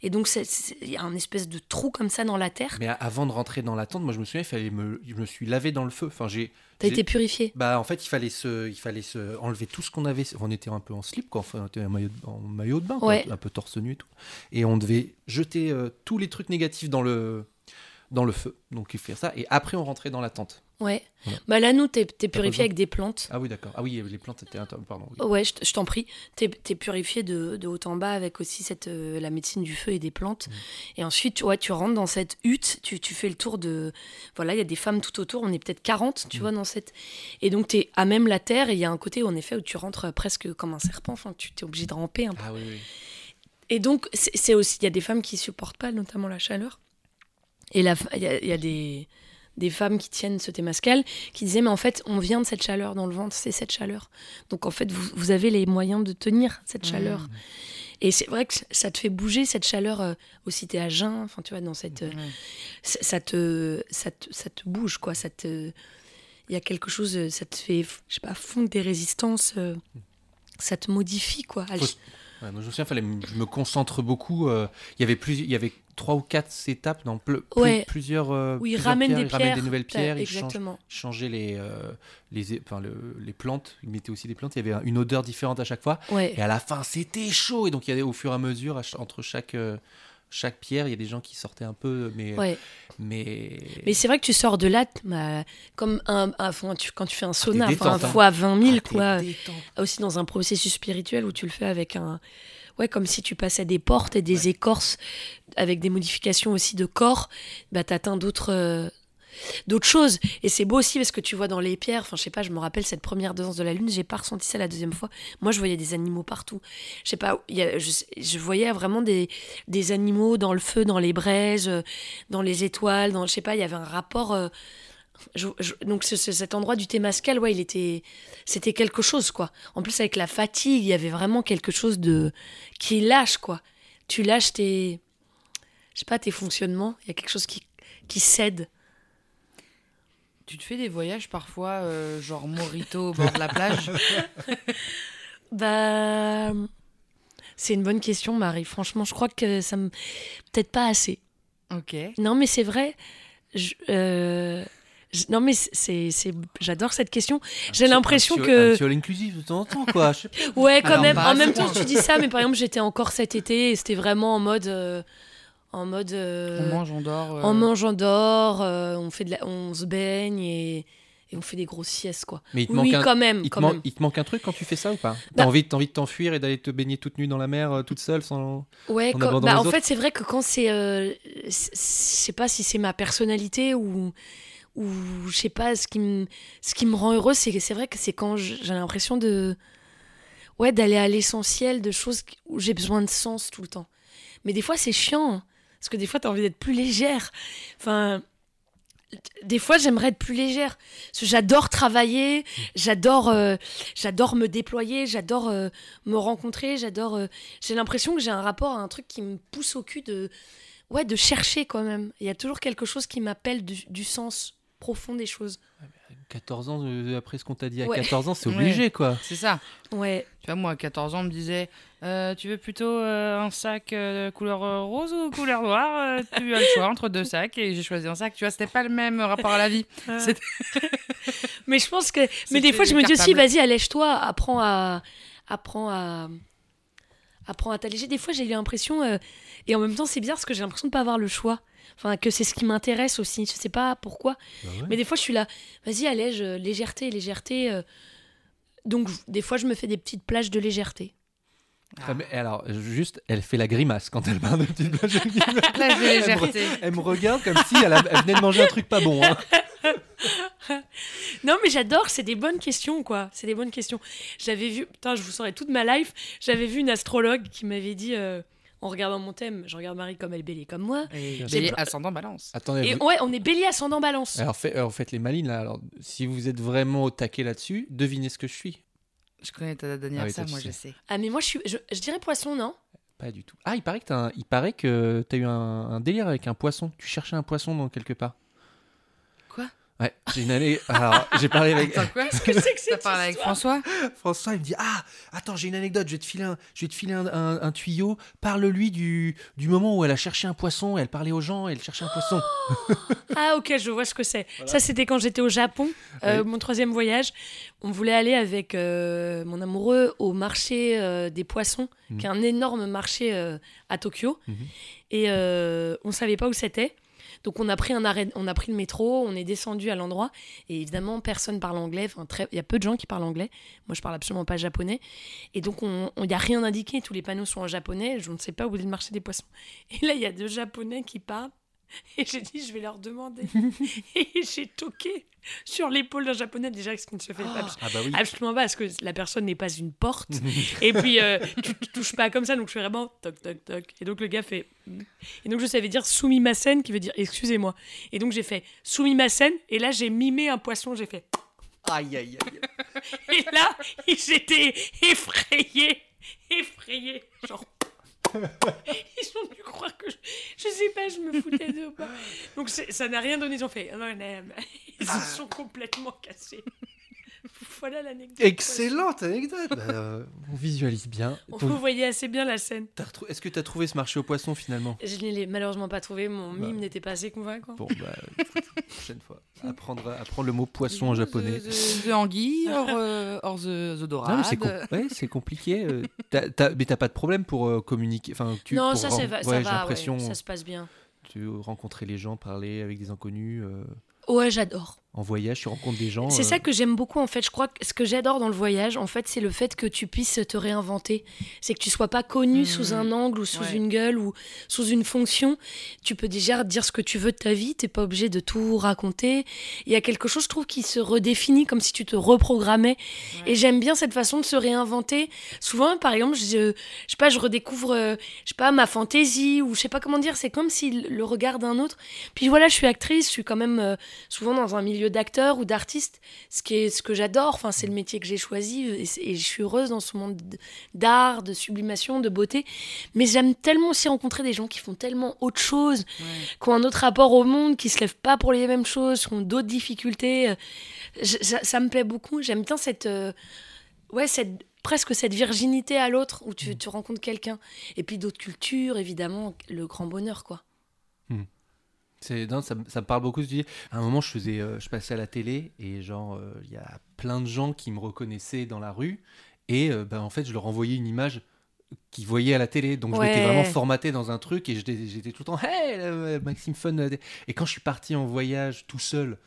Et donc c'est- c'est- il y a un espèce de trou comme ça dans la terre. Mais avant de rentrer dans la tente, moi je me souviens, il fallait me, je me suis lavé dans le feu. Enfin, j'ai. T'as été purifié. Bah, en fait, il fallait se, il fallait se enlever tout ce qu'on avait. On était un peu en slip, quoi. Enfin, on était en maillot de, en maillot de bain, quoi, Ouais. un peu torse nu et tout. Et on devait jeter euh, tous les trucs négatifs dans le, dans le feu. Donc, il fait ça. Et après, on rentrait dans la tente. Ouais. Bah là, nous, t'es t'es purifié avec des plantes. Ah oui, d'accord. Ah oui, les plantes étaient. Pardon. oui. Ouais, je, t'en prie. T'es es purifié de, de haut en bas avec aussi cette, euh, la médecine du feu et des plantes. Mm. Et ensuite, tu- ouais, tu rentres dans cette hutte, tu, tu fais le tour de... Voilà, il y a des femmes tout autour, on est peut-être 40, Mm. tu vois, dans cette... Et donc, tu es à même la terre, et il y a un côté, en effet, où tu rentres presque comme un serpent, enfin, tu t'es obligé de ramper un peu. Ah oui, oui. Et donc, c'est aussi, il y a des femmes qui supportent pas, notamment la chaleur. Et il y a, il y a des, des femmes qui tiennent ce Témascal qui disaient mais en fait on vient de cette chaleur dans le ventre, c'est cette chaleur. Donc en fait vous, vous avez les moyens de tenir cette chaleur. Et c'est vrai que ça te fait bouger cette chaleur euh, aussi t'es à jeun, enfin tu vois dans cette euh, ça ça te, ça te ça te bouge quoi, ça te il y a quelque chose euh, ça te fait je sais pas fondre des résistances euh, ça te modifie quoi. Faut- Ouais, moi, je me souviens, fallait me- je me concentre beaucoup. euh, il y avait plus, il y avait trois ou quatre étapes dans ple- plus- Ouais. plusieurs. euh, Oui, plusieurs ramène pierres, des ils ramènent pierres. des nouvelles pierres, ils changeaient les, euh, les, enfin, le- les plantes. Ils mettaient aussi des plantes. Il y avait un- une odeur différente à chaque fois. Ouais. Et à la fin, c'était chaud. Et donc, il y avait au fur et à mesure, à entre chaque, chaque pierre, il y a des gens qui sortaient un peu. Mais, Ouais. mais... Mais c'est vrai que tu sors de là, comme un, tu- quand tu fais un sauna, un hein. fois 20 000, Ah, quoi. détente. Aussi dans un processus spirituel où tu le fais avec un. Ouais, comme si tu passais des portes et des écorces avec des modifications aussi de corps, bah, t'atteins d'autres. D'autres choses et c'est beau aussi parce que tu vois dans les pierres enfin je sais pas je me rappelle cette première danse de la lune j'ai pas ressenti ça la deuxième fois moi je voyais des animaux partout je sais pas je, voyais vraiment des, des animaux dans le feu dans les braises euh, dans les étoiles dans je sais pas il y avait un rapport euh, donc ce- ce- cet endroit du Témascal, ouais, il était, c'était quelque chose quoi. En plus avec la fatigue, il y avait vraiment quelque chose de qui lâche quoi. Tu lâches tes, je sais pas, tes fonctionnements. Il y a quelque chose qui qui cède. Tu te fais des voyages parfois, euh, genre Morito au bord de la plage? Bah, c'est une bonne question, Marie. Franchement, je crois que ça me, peut-être pas assez. Ok. Non, mais c'est vrai. Je- euh, je- non, mais c'est, c'est, j'adore cette question. J'ai l'impression Un petit- que Un petit all inclusive de temps en temps, quoi. Je sais pas. Ouais, quand Alors, même. En même temps, tu dis ça, mais par exemple, j'étais encore cet été et c'était vraiment en mode. euh, en mode. euh, On mange, on dort. euh, On mange, on dort, euh, on, fait de la- on se baigne et, et on fait des grosses siestes, quoi. Mais il te Oui, manque oui, un- quand même. Il te, quand man- même. il te manque un truc quand tu fais ça ou pas? Bah- T'as envie, t'as envie de t'enfuir et d'aller te baigner toute nue dans la mer, euh, toute seule, sans... Ouais, en quand- abordant bah, en fait, c'est vrai que quand c'est. euh, c'est- je sais pas si c'est ma personnalité ou. Ou je sais pas, ce qui me, ce qui me rend heureuse, c'est c'est vrai que c'est quand j'ai l'impression de. Ouais, d'aller à l'essentiel de choses où j'ai besoin de sens tout le temps. Mais des fois, c'est chiant. hein, parce que des fois, tu as envie d'être plus légère. Enfin. Des fois, j'aimerais être plus légère. Parce que j'adore travailler, j'adore, euh, j'adore me déployer, j'adore euh, me rencontrer, j'adore. euh, j'ai l'impression que j'ai un rapport à un truc qui me pousse au cul de, ouais, de chercher quand même. Il y a toujours quelque chose qui m'appelle du, du sens profond des choses. 14 ans, euh, après ce qu'on t'a dit à Ouais. 14 ans, c'est Ouais. obligé, quoi. C'est ça. Ouais. Tu vois, moi, à 14 ans, on me disait Euh, Tu veux plutôt euh, un sac euh, couleur rose ou couleur noire Tu as le choix entre deux sacs et j'ai choisi un sac. Tu vois, c'était pas le même rapport à la vie. C'était- Mais je pense que. Mais des fois, je me dis aussi, vas-y, allège-toi, apprends à. Apprends à. Apprends à t'alléger. Des fois, j'ai eu l'impression. euh, Et en même temps, c'est bizarre parce que j'ai l'impression de pas avoir le choix. Enfin, que c'est ce qui m'intéresse aussi. Je sais pas pourquoi. Mais des fois, je suis là. Vas-y, allège, euh, légèreté, légèreté. euh. Donc, des fois, je me fais des petites plages de légèreté. Ah, mais alors, juste, elle fait la grimace quand elle parle de petite plage de. Plage de Elle me- légèreté. Elle me regarde comme si elle, a- elle venait de manger un truc pas bon. hein. Non, mais j'adore, c'est des bonnes questions, quoi. C'est des bonnes questions. J'avais vu, putain, je vous saurais toute ma life, j'avais vu une astrologue qui m'avait dit, euh, en regardant mon thème, je regarde Marie comme elle bélier comme moi. Et J'ai bélier, ascendant balance. Attendez, Et vous- ouais, on est bélier ascendant balance. alors, fait, alors, faites les malines là. Alors, si vous êtes vraiment au taquet là-dessus, devinez ce que je suis. Je connais ta date Ah oui, tu moi, sais. je sais. Ah, mais moi, je, suis, je, je dirais poisson, non? Pas du tout. Ah, il paraît que t'as un- il paraît que t'as eu un, un délire avec un poisson. Tu cherchais un poisson dans quelque part. Ouais, j'ai une année. Alors, j'ai parlé avec Attends, quoi? Qu'est-ce que c'est que T'as cette parlé avec François? François. Il me dit Ah, attends, j'ai une anecdote. Je vais te filer un, je vais te filer un, un- un tuyau. Parle-lui du, du moment où elle a cherché un poisson. Elle parlait aux gens. Elle cherchait un poisson. Ah, ok, je vois ce que c'est. Ça, c'était quand j'étais au Japon, euh, Oui. mon troisième voyage. On voulait aller avec euh, mon amoureux au marché euh, des poissons, Mhm. qui est un énorme marché euh, à Tokyo. Mhm. Et euh, on savait pas où c'était. Donc on a pris un arrêt, on a pris le métro, on est descendu à l'endroit et évidemment personne parle anglais. Il y a peu de gens qui parlent anglais. Moi je parle absolument pas japonais et donc on, il y a rien indiqué. Tous les panneaux sont en japonais. Je ne sais pas où est le marché des poissons. Et là il y a deux japonais qui parlent Et j'ai dit, je vais leur demander. et j'ai toqué sur l'épaule d'un japonais, déjà, ce qui ne se fait pas. Ah bah oui. Absolument pas, parce que la personne n'est pas une porte. et puis, euh, tu tu touches pas comme ça, donc je fais vraiment toc, toc, toc. Et donc, le gars fait. mm. Et donc, je savais dire sumimasen, qui veut dire excusez-moi. Et donc, j'ai fait sumimasen, et là, j'ai mimé un poisson, j'ai fait. Aïe, aïe, aïe. Et là, j'étais effrayée, effrayée. Genre. Ils ont dû croire que je, je sais pas, je me foutais d'eux ou pas. Donc ça n'a rien donné, ils ont fait. "Oh, Ils se sont complètement cassés. Voilà l'anecdote. Excellente anecdote. Bah, euh, on visualise bien. On Donc, vous voyait assez bien la scène. Est-ce que tu as trouvé ce marché aux poissons finalement? Je ne l'ai malheureusement pas trouvé, mon Bah. mime n'était pas assez convaincant. Bon, bah, écoute, prochaine fois. Apprendre, apprendre le mot poisson en japonais. The, anguille, or, euh, or the, the dorade. Non, mais c'est com- ouais, c'est compliqué. euh, t'as- t'as- mais t'as pas de problème pour euh, communiquer. Enfin, tu, non, pour ça, ça va, ouais, ça j'ai va, ouais, l'impression, ça se passe bien. tu rencontrer les gens, parler avec des inconnus. euh, Ouais, j'adore. En voyage, tu rencontres des gens. C'est euh, ça que j'aime beaucoup en fait. Je crois que ce que j'adore dans le voyage, en fait, c'est le fait que tu puisses te réinventer. C'est que tu sois pas connu sous un angle ou sous Ouais. une gueule ou sous une fonction. Tu peux déjà dire ce que tu veux de ta vie. T'es pas obligé de tout raconter. Il y a quelque chose, je trouve, qui se redéfinit comme si tu te reprogrammais. Et j'aime bien cette façon de se réinventer. Souvent, par exemple, je, je sais pas, je redécouvre, euh, je sais pas, ma fantaisie ou je sais pas comment dire. C'est comme si le- le regard d'un autre. Puis voilà, je suis actrice. Je suis quand même euh, souvent dans un milieu d'acteur ou d'artiste, ce qui est ce que j'adore. Enfin, c'est le métier que j'ai choisi et, je suis heureuse dans ce monde d'art, de sublimation, de beauté. Mais j'aime tellement aussi rencontrer des gens qui font tellement autre chose, Ouais. qui ont un autre rapport au monde, qui se lèvent pas pour les mêmes choses, qui ont d'autres difficultés. Euh, je- ça, ça me plaît beaucoup. J'aime bien cette, euh, ouais, cette presque cette virginité à l'autre où tu, tu rencontres quelqu'un. Et puis d'autres cultures, évidemment, le grand bonheur, quoi. C'est, non, ça, me- ça me parle beaucoup. tu dis. À un moment, je faisais, euh, je passais à la télé et genre, euh, il y a plein de gens qui me reconnaissaient dans la rue et euh, ben, en fait, je leur envoyais une image qu'ils voyaient à la télé. Donc, je m'étais Ouais. vraiment formaté dans un truc et j'étais, j'étais tout le temps, hey, Maxime Fun. Et quand je suis parti en voyage tout seul,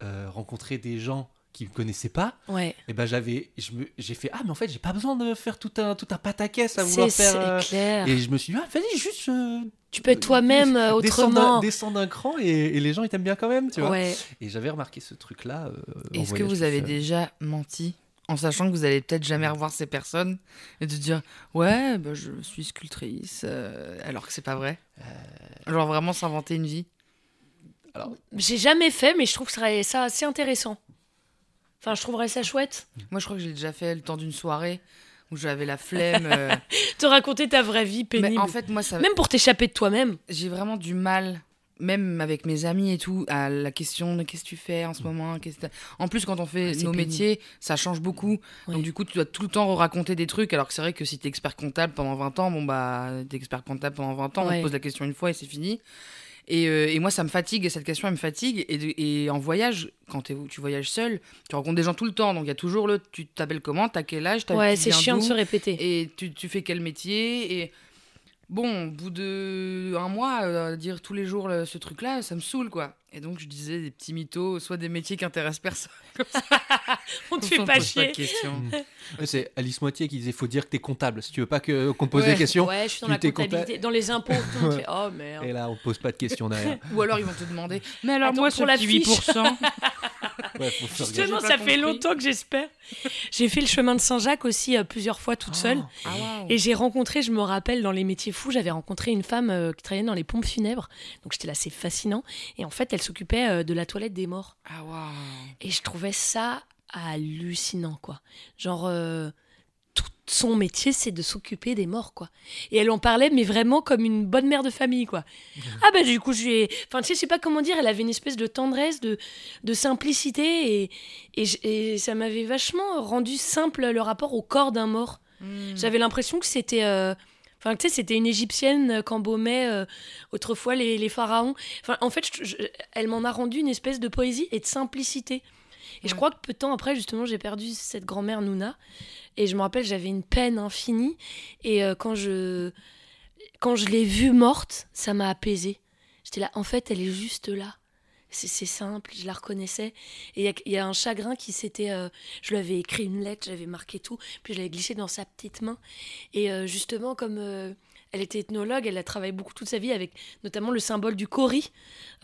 rencontrer des gens qui me connaissaient pas, Ouais. et ben j'avais, je me- j'ai fait ah mais en fait j'ai pas besoin de faire tout un tout un pataquès à vouloir faire. c'est euh, clair. Et je me suis dit ah vas-y juste euh, Tu peux être toi-même euh, autrement. descends d'un cran et, et les gens ils t'aiment bien quand même tu vois. Ouais. Et j'avais remarqué ce truc-là. euh, en Est-ce que vous avez déjà menti en sachant que vous allez peut-être jamais revoir ces personnes et de dire ouais bah, je suis sculptrice euh, alors que c'est pas vrai? Genre vraiment s'inventer une vie? J'ai jamais fait, mais je trouve que serait ça assez intéressant. Enfin, je trouverais ça chouette. moi je crois que j'ai déjà fait le temps d'une soirée où j'avais la flemme euh, Te raconter ta vraie vie pénible. mais en fait moi ça Même pour t'échapper de toi-même. j'ai vraiment du mal même avec mes amis et tout à la question de qu'est-ce que tu fais en ce moment qu'est-ce que en plus quand on fait nos pénible. métiers ça change beaucoup Ouais. donc du coup tu dois tout le temps raconter des trucs alors que c'est vrai que si t'es expert comptable pendant 20 ans bon bah t'es expert comptable pendant 20 ans on te pose la question une fois et c'est fini et, euh, et moi ça me fatigue et cette question elle me fatigue et, en voyage quand tu voyages seul tu rencontres des gens tout le temps donc il y a toujours le tu t'appelles comment t'as quel âge t'as- Ouais, c'est chiant de se répéter. et tu, tu fais quel métier et bon au bout de un mois euh, dire tous les jours le- ce truc là ça me saoule quoi et donc je disais des petits mythos soit des métiers qui intéressent personne On te on fait se pas chier. de questions Ouais, C'est Alice Moitié qui disait faut dire que t'es comptable si tu veux pas que qu'on te pose Ouais. des questions. Ouais, je suis dans la comptabilité. Dans les impôts, tout fait Oh merde. Et là on te pose pas de questions derrière. ou alors ils vont te demander mais alors Attends, moi pour ce la petit fiche. 8% Ouais. Justement, ça fait longtemps que j'espère. J'ai fait le chemin de Saint-Jacques aussi euh, plusieurs fois toute seule. ah Et j'ai rencontré, je me rappelle, dans les métiers fous, j'avais rencontré une femme euh, qui travaillait dans les pompes funèbres. Donc j'étais là, c'est fascinant. Et en fait, elle s'occupait euh, de la toilette des morts. ah waouh Et je trouvais ça hallucinant, quoi. Genre, euh, son métier, c'est de s'occuper des morts, quoi. Et elle en parlait, mais vraiment comme une bonne mère de famille, quoi. Ah ben du coup, je lui ai... Enfin, tu sais, je sais pas comment dire, elle avait une espèce de tendresse, de, de simplicité, et, et, ça m'avait vachement rendu simple le rapport au corps d'un mort. Hmm. J'avais l'impression que c'était... euh, Enfin, tu sais, c'était une égyptienne euh, qu'embaumaient euh, autrefois les, les pharaons. Enfin, en fait, je- je- elle m'en a rendu une espèce de poésie et de simplicité. Et je crois que peu de temps après, justement, j'ai perdu cette grand-mère Nouna. Et je me rappelle, j'avais une peine infinie. Et euh, quand je, quand je l'ai vue morte, ça m'a apaisée. J'étais là, en fait, elle est juste là. C'est simple, je la reconnaissais. Et il y a- il y, a un chagrin qui s'était. euh, je lui avais écrit une lettre, j'avais marqué tout, puis je l'avais glissé dans sa petite main. Et euh, justement, comme elle était ethnologue, elle a travaillé beaucoup toute sa vie avec notamment le symbole du cori.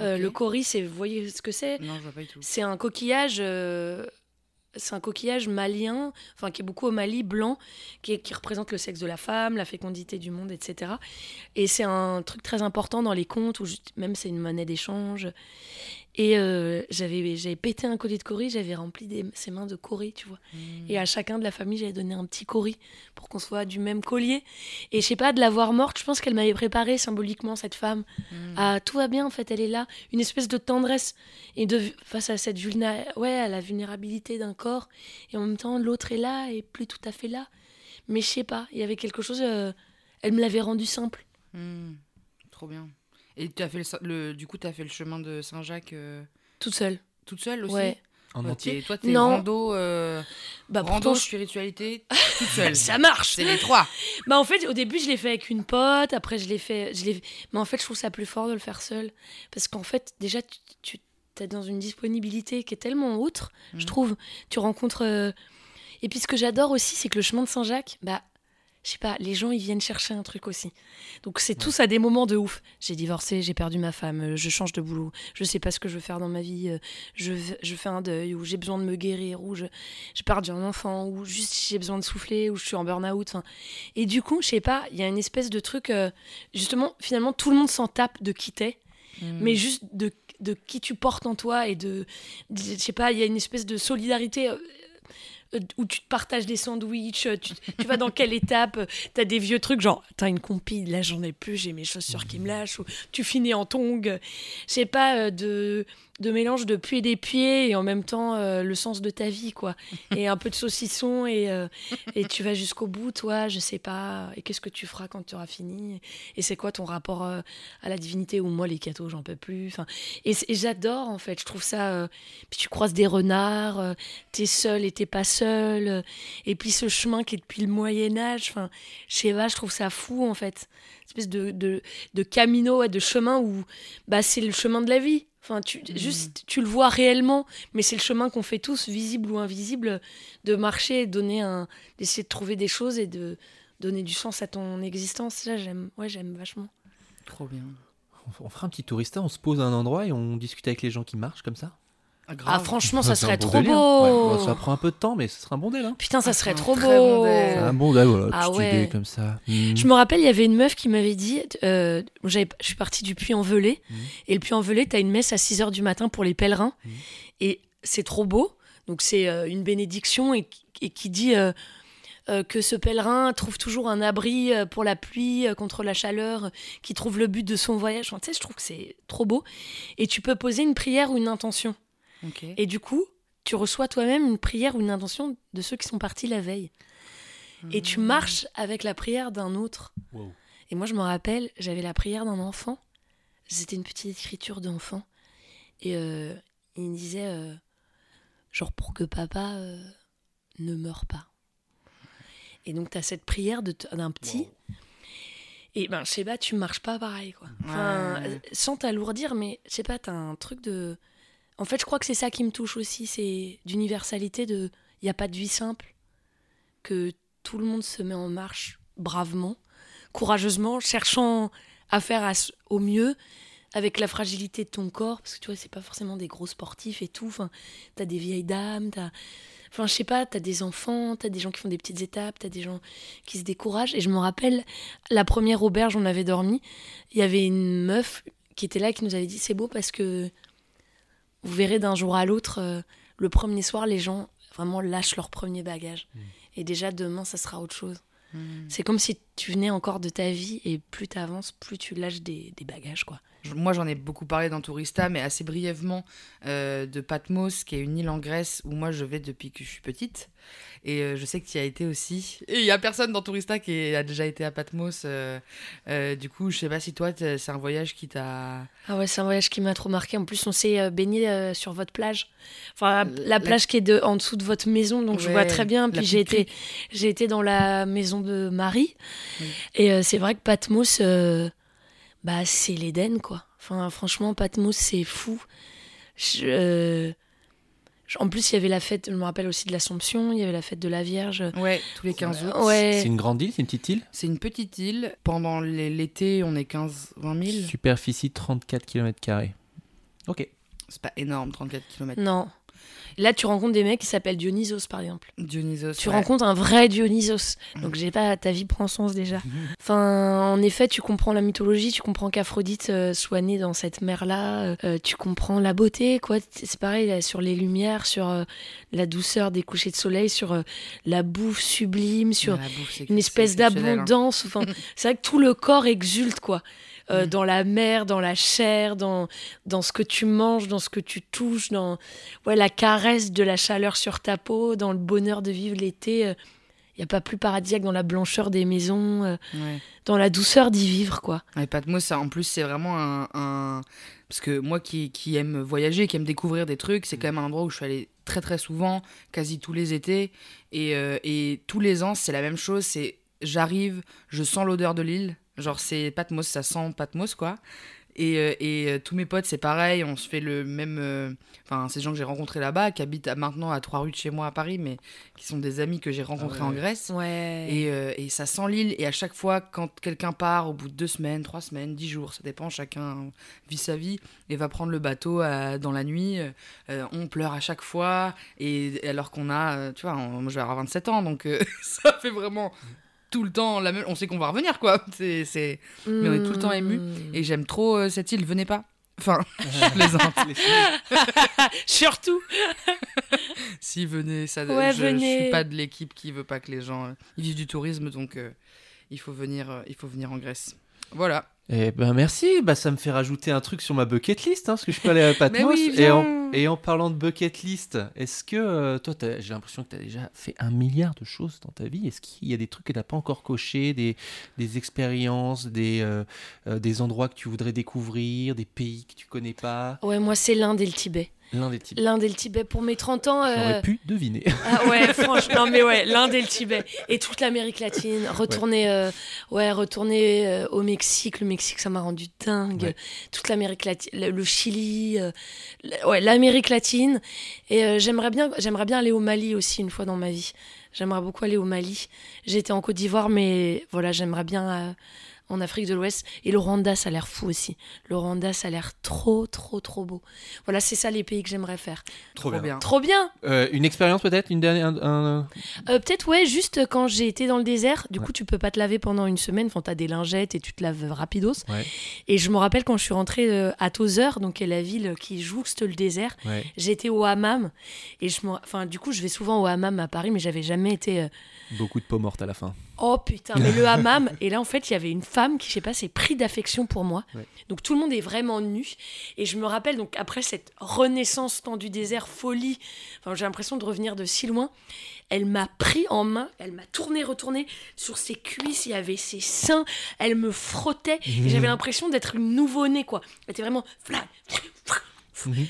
Euh, Ok. Le cori, c'est, vous voyez ce que c'est? Non, je vois pas du tout. C'est un coquillage, euh, c'est un coquillage malien, enfin qui est beaucoup au Mali, blanc, qui, est- qui représente le sexe de la femme, la fécondité du monde, etc. Et c'est un truc très important dans les contes, juste- même c'est une monnaie d'échange. Et euh, j'avais, j'avais pété un collier de cori, j'avais rempli des, ses mains de cori, tu vois. Hmm. Et à chacun de la famille, j'avais donné un petit cori pour qu'on soit du même collier. Et je sais pas, de la voir morte, je pense qu'elle m'avait préparé symboliquement, cette femme, à tout va bien, en fait, elle est là. Une espèce de tendresse. Et de, face à cette vulna- ouais, à la vulnérabilité d'un corps. Et en même temps, l'autre est là et plus tout à fait là. Mais je sais pas, il y avait quelque chose. euh, elle me l'avait rendu simple. Hmm. Trop bien. Et tu as fait le, le- du coup, tu as fait le chemin de Saint-Jacques euh, Toute seule. toute seule aussi Ouais. En Ouais, entier Toi, t'es rando, euh, Bah, rando pourtant, spiritualité, toute seule. ça marche. C'est les trois. Bah en fait au début je l'ai fait avec une pote, après je l'ai fait, je l'ai, mais en fait je trouve ça plus fort de le faire seul, parce qu'en fait déjà tu, tu es dans une disponibilité qui est tellement autre, je Mhm. trouve. Tu rencontres, euh, et puis ce que j'adore aussi c'est que le chemin de Saint-Jacques, bah je sais pas, les gens ils viennent chercher un truc aussi. Donc c'est tous à des moments de ouf. J'ai divorcé, j'ai perdu ma femme, euh, je change de boulot, je sais pas ce que je veux faire dans ma vie, euh, je, je fais un deuil, ou j'ai besoin de me guérir, ou je, j'ai perdu un enfant, ou juste j'ai besoin de souffler, ou je suis en burn-out. Et du coup, je sais pas, il y a une espèce de truc, euh, justement, finalement tout le monde s'en tape de qui t'es, Hmm. mais juste de, de qui tu portes en toi et de, de- je sais pas, il y a une espèce de solidarité euh, où tu te partages des sandwichs, euh, tu, tu vas dans quelle étape, euh, t'as des vieux trucs genre t'as une compile, là j'en ai plus, j'ai mes chaussures qui me lâchent, ou tu finis en tongs, euh, je sais pas, euh, de, de mélange de puits et des pieds et en même temps euh, le sens de ta vie quoi, et un peu de saucisson et, euh, et tu vas jusqu'au bout toi, je sais pas, et qu'est-ce que tu feras quand tu auras fini, et c'est quoi ton rapport euh, à la divinité? Ou moi les cathos j'en peux plus, enfin, et, j'adore en fait, je trouve ça, puis tu croises des renards, t'es seul et t'es pas seul. Et puis ce chemin qui est depuis le Moyen Âge, enfin, je sais pas, je trouve ça fou en fait. Une espèce de, de, de camino, ouais, de chemin où bah, c'est le chemin de la vie. Enfin, tu, juste, tu le vois réellement, mais c'est le chemin qu'on fait tous, visible ou invisible, de marcher, donner un, d'essayer de trouver des choses et de donner du sens à ton existence. Là, j'aime, ouais, j'aime vachement. Trop bien. On- On fera un petit tourista, on se pose à un endroit et on discute avec les gens qui marchent comme ça. Ah, Ah, franchement, ça C'est un serait bon trop délire. beau. Ouais, bon, ça prend un peu de temps, mais ce sera un bon délire. hein. Putain, ça Ah, serait trop beau. C'est un bon délire, voilà, Ah ouais. idée comme ça. Hmm. Je me rappelle, il y avait une meuf qui m'avait dit euh, j'avais- Je suis partie du Puy-en-Velay. Mhm. Et le Puy-en-Velay, tu as une messe à 6 h du matin pour les pèlerins. Mhm. Et c'est trop beau. Donc, c'est euh, une bénédiction et, qui- et qui dit euh, euh, que ce pèlerin trouve toujours un abri euh, pour la pluie, euh, contre la chaleur, qui trouve le but de son voyage. Enfin, tu sais, je trouve que c'est trop beau. Et tu peux poser une prière ou une intention. Et du coup, tu reçois toi-même une prière ou une intention de ceux qui sont partis la veille. Et tu marches avec la prière d'un autre. Wow. Et moi, je me rappelle, j'avais la prière d'un enfant. C'était une petite écriture d'enfant. Et euh, il me disait, euh, genre, pour que papa euh, ne meure pas. Et donc, tu as cette prière d'un petit. Et ben, je sais pas, tu marches pas pareil, quoi. Enfin, Ouais. sans t'alourdir, mais je sais pas, t'as un truc de. En fait, je crois que c'est ça qui me touche aussi, c'est d'universalité, de. Il n'y a pas de vie simple, que tout le monde se met en marche bravement, courageusement, cherchant à faire au mieux, avec la fragilité de ton corps, parce que tu vois, c'est pas forcément des gros sportifs et tout. Enfin, t'as des vieilles dames, t'as. Enfin, je sais pas, t'as des enfants, t'as des gens qui font des petites étapes, t'as des gens qui se découragent. Et je me rappelle, la première auberge où on avait dormi, il y avait une meuf qui était là qui nous avait dit c'est beau parce que vous verrez d'un jour à l'autre, euh, le premier soir, les gens vraiment lâchent leur premier bagage. Et déjà demain, ça sera autre chose. Hmm. C'est comme si tu venais encore de ta vie et plus tu avances, plus tu lâches des, des bagages. quoi. Moi, j'en ai beaucoup parlé dans Tourista, mais assez brièvement euh, de Patmos, qui est une île en Grèce où moi je vais depuis que je suis petite. Et euh, je sais que tu y as été aussi. Et il y a personne dans Tourista qui a déjà été à Patmos. euh, du coup, je sais pas si toi, c'est un voyage qui t'a. Ah ouais, c'est un voyage qui m'a trop marqué. En plus, on s'est baigné sur votre plage. Enfin, la, La- plage qui est de, en dessous de votre maison, donc je vois très bien. Puis j'ai petite été, j'ai été dans la maison de Marie. Oui. Et euh, c'est vrai que Patmos, euh, bah, c'est l'Éden, quoi. Enfin, franchement, Patmos, c'est fou. Je, euh, En plus, il y avait la fête, je me rappelle aussi de l'Assomption, il y avait la fête de la Vierge. Ouais, tous les 15 août. Ouais. C'est une grande île, c'est une petite île? C'est une petite île. Pendant l'été, on est 15-20 000. Superficie 34 km. Ok. C'est pas énorme, 34 km. Non. Là, tu rencontres des mecs qui s'appellent Dionysos, par exemple. Dionysos. Tu ouais. rencontres un vrai Dionysos. Donc, j'ai pas, ta vie prend sens déjà. Enfin, en effet, tu comprends la mythologie, tu comprends qu'Aphrodite euh, soit née dans cette mer-là, euh, tu comprends la beauté, quoi. C'est pareil là, sur les lumières, sur euh, la douceur des couchers de soleil, sur euh, la bouffe sublime, sur bouffe, une espèce hein. d'abondance. Enfin, c'est vrai que tout le corps exulte, quoi. Euh, Mm. Dans la mer, dans la chair, dans, dans ce que tu manges, dans ce que tu touches, dans ouais, la caresse de la chaleur sur ta peau, dans le bonheur de vivre l'été. Il n'y a pas plus paradisiaque dans la blancheur des maisons, euh, Ouais. dans la douceur d'y vivre, quoi. Et Patmos, ça, en plus, c'est vraiment un, un- Parce que moi qui, qui aime voyager, qui aime découvrir des trucs, c'est quand même un endroit où je suis allée très très souvent, quasi tous les étés. Et, euh, et tous les ans, c'est la même chose. C'est j'arrive, je sens l'odeur de l'île. Genre, c'est Patmos, ça sent Patmos, quoi. Et, euh, et euh, tous mes potes, c'est pareil, on se fait le même. euh, Enfin, ces gens que j'ai rencontrés là-bas, qui habitent maintenant à trois rues de chez moi à Paris, mais qui sont des amis que j'ai rencontrés Ah ouais. en Grèce. Ouais. Et, et ça sent l'île. Et à chaque fois, quand quelqu'un part, au bout de deux semaines, trois semaines, dix jours, ça dépend, chacun vit sa vie, et va prendre le bateau dans la nuit, euh, on pleure à chaque fois. Et alors qu'on a, tu vois, on- moi je vais avoir 27 ans, donc euh, ça fait vraiment tout le temps la même. On sait qu'on va revenir, quoi. C'est, c'est... mais on est tout le temps ému. Hmm. Et j'aime trop euh, cette île, venez pas. Enfin, je plaisante. Surtout. si, venez. Ça, Ouais, je, je venez. suis pas de l'équipe qui veut pas que les gens. euh, ils vivent du tourisme, donc euh, il, faut venir, euh, il faut venir en Grèce. Voilà. Eh ben merci, bah ça me fait rajouter un truc sur ma bucket list, hein, parce que je peux aller à Patmos. oui, et, en, et en parlant de bucket list, est-ce que euh, toi, j'ai l'impression que tu as déjà fait un milliard de choses dans ta vie. Est-ce qu'il y a des trucs que tu n'as pas encore cochés, des, des expériences, des, euh, euh, des endroits que tu voudrais découvrir, des pays que tu connais pas? Ouais, moi, c'est l'Inde et le Tibet. L'un des types. L'Inde et le Tibet. Pour mes 30 ans. euh, J'aurais pu deviner. Ah ouais, franchement, mais ouais, l'Inde et le Tibet et toute l'Amérique latine. Retourner, euh, ouais, retourner euh, au Mexique. Le Mexique, ça m'a rendu dingue. Ouais. Toute l'Amérique latine, le, le Chili, ouais, l'Amérique latine. Et euh, j'aimerais bien, j'aimerais bien aller au Mali aussi une fois dans ma vie. J'aimerais beaucoup aller au Mali. J'étais en Côte d'Ivoire, mais voilà, j'aimerais bien euh, en Afrique de l'Ouest. Et le Rwanda, ça a l'air fou aussi. Le Rwanda, ça a l'air trop, trop, trop beau. Voilà, c'est ça les pays que j'aimerais faire. Trop bien. Trop bien. Euh, une expérience peut-être Une dernière un- un- Euh, Peut-être, ouais, juste quand j'ai été dans le désert, du coup, tu peux pas te laver pendant une semaine. Enfin, t'as des lingettes et tu te laves rapidos. Ouais. Et je me rappelle quand je suis rentrée euh, à Tozeur, donc qui est la ville qui jouxte le désert, Ouais. j'étais au hammam. Et je me... enfin, du coup, je vais souvent au hammam à Paris, mais j'avais jamais été. Beaucoup de peau morte à la fin. Oh putain, mais le hammam. Et là, en fait, il y avait une femme qui, je sais pas, s'est pris d'affection pour moi. Ouais. Donc tout le monde est vraiment nu. Et je me rappelle, donc après cette renaissance temps du désert, folie, enfin, j'ai l'impression de revenir de si loin. Elle m'a pris en main, elle m'a tourné, retourné sur ses cuisses, il y avait ses seins, elle me frottait. Et j'avais l'impression d'être une nouveau-née, quoi. Elle était vraiment. flac,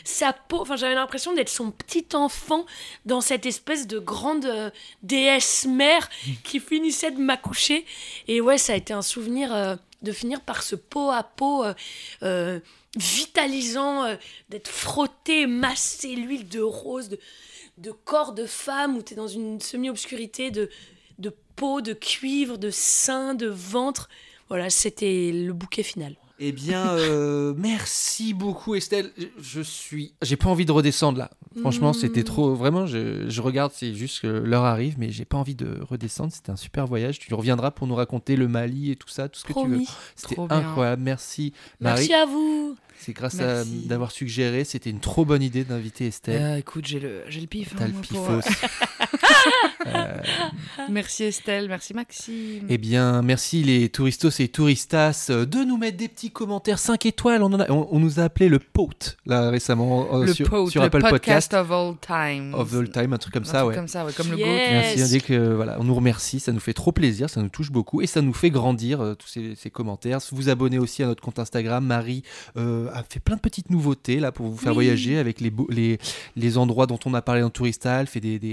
Sa peau, enfin j'avais l'impression d'être son petit enfant dans cette espèce de grande euh, déesse mère qui finissait de m'accoucher. Et ouais, ça a été un souvenir euh, de finir par ce pot à pot euh, vitalisant, d'être frotté, massé, l'huile de rose, de, de corps de femme où tu es dans une semi-obscurité de, de peau, de cuivre, de sein, de ventre. Voilà, c'était le bouquet final. Eh bien, euh, merci beaucoup Estelle. Je- suis, j'ai pas envie de redescendre là. Franchement, Mm. c'était trop. Vraiment, je, je regarde, c'est juste que l'heure arrive, mais j'ai pas envie de redescendre. C'était un super voyage. Tu reviendras pour nous raconter le Mali et tout ça, tout ce que tu veux. C'était bien. incroyable. Merci Marie. Merci à vous. C'est grâce Merci. à d'avoir suggéré. C'était une trop bonne idée d'inviter Estelle. Euh, écoute, j'ai le, j'ai le pif. hein, T'as le moi, pour- pifos. Euh, Merci Estelle, merci Maxime. Eh bien, merci les touristos et touristas euh, de nous mettre des petits commentaires 5 étoiles. On, en a- on- on nous a appelé le POT là récemment euh, le sur, POT, sur le Apple podcast, Podcast of all time. of all time, un truc comme Un ça, truc ouais. comme ça, ouais, comme le Yeah. GOAT. Merci, Yes. on dit que voilà, on nous remercie, ça nous fait trop plaisir, ça nous touche beaucoup et ça nous fait grandir euh, tous ces, ces commentaires. Vous abonnez aussi à notre compte Instagram. Marie euh, a fait plein de petites nouveautés là pour vous faire Oui. voyager avec les, les, les endroits dont on a parlé dans Tourista. Elle fait des, des,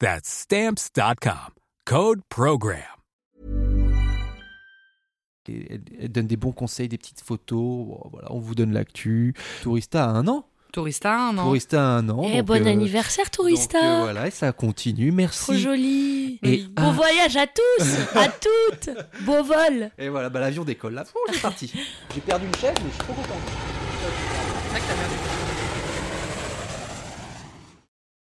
That's Stamps.com. Code PROGRAM. Et Elle, elle donne des bons conseils, des petites photos. Voilà, on vous donne l'actu. Tourista a un an. Tourista, non Tourista a un an. Eh, donc, bon euh, anniversaire, donc, Tourista euh, voilà, et ça continue. Trop Merci. joli Et, Bon ah, voyage à tous À toutes Beau vol et voilà, bah, l'avion décolle là. Oh, c'est parti. J'ai perdu une chaise, mais je suis trop content. C'est vrai que t'as perdu.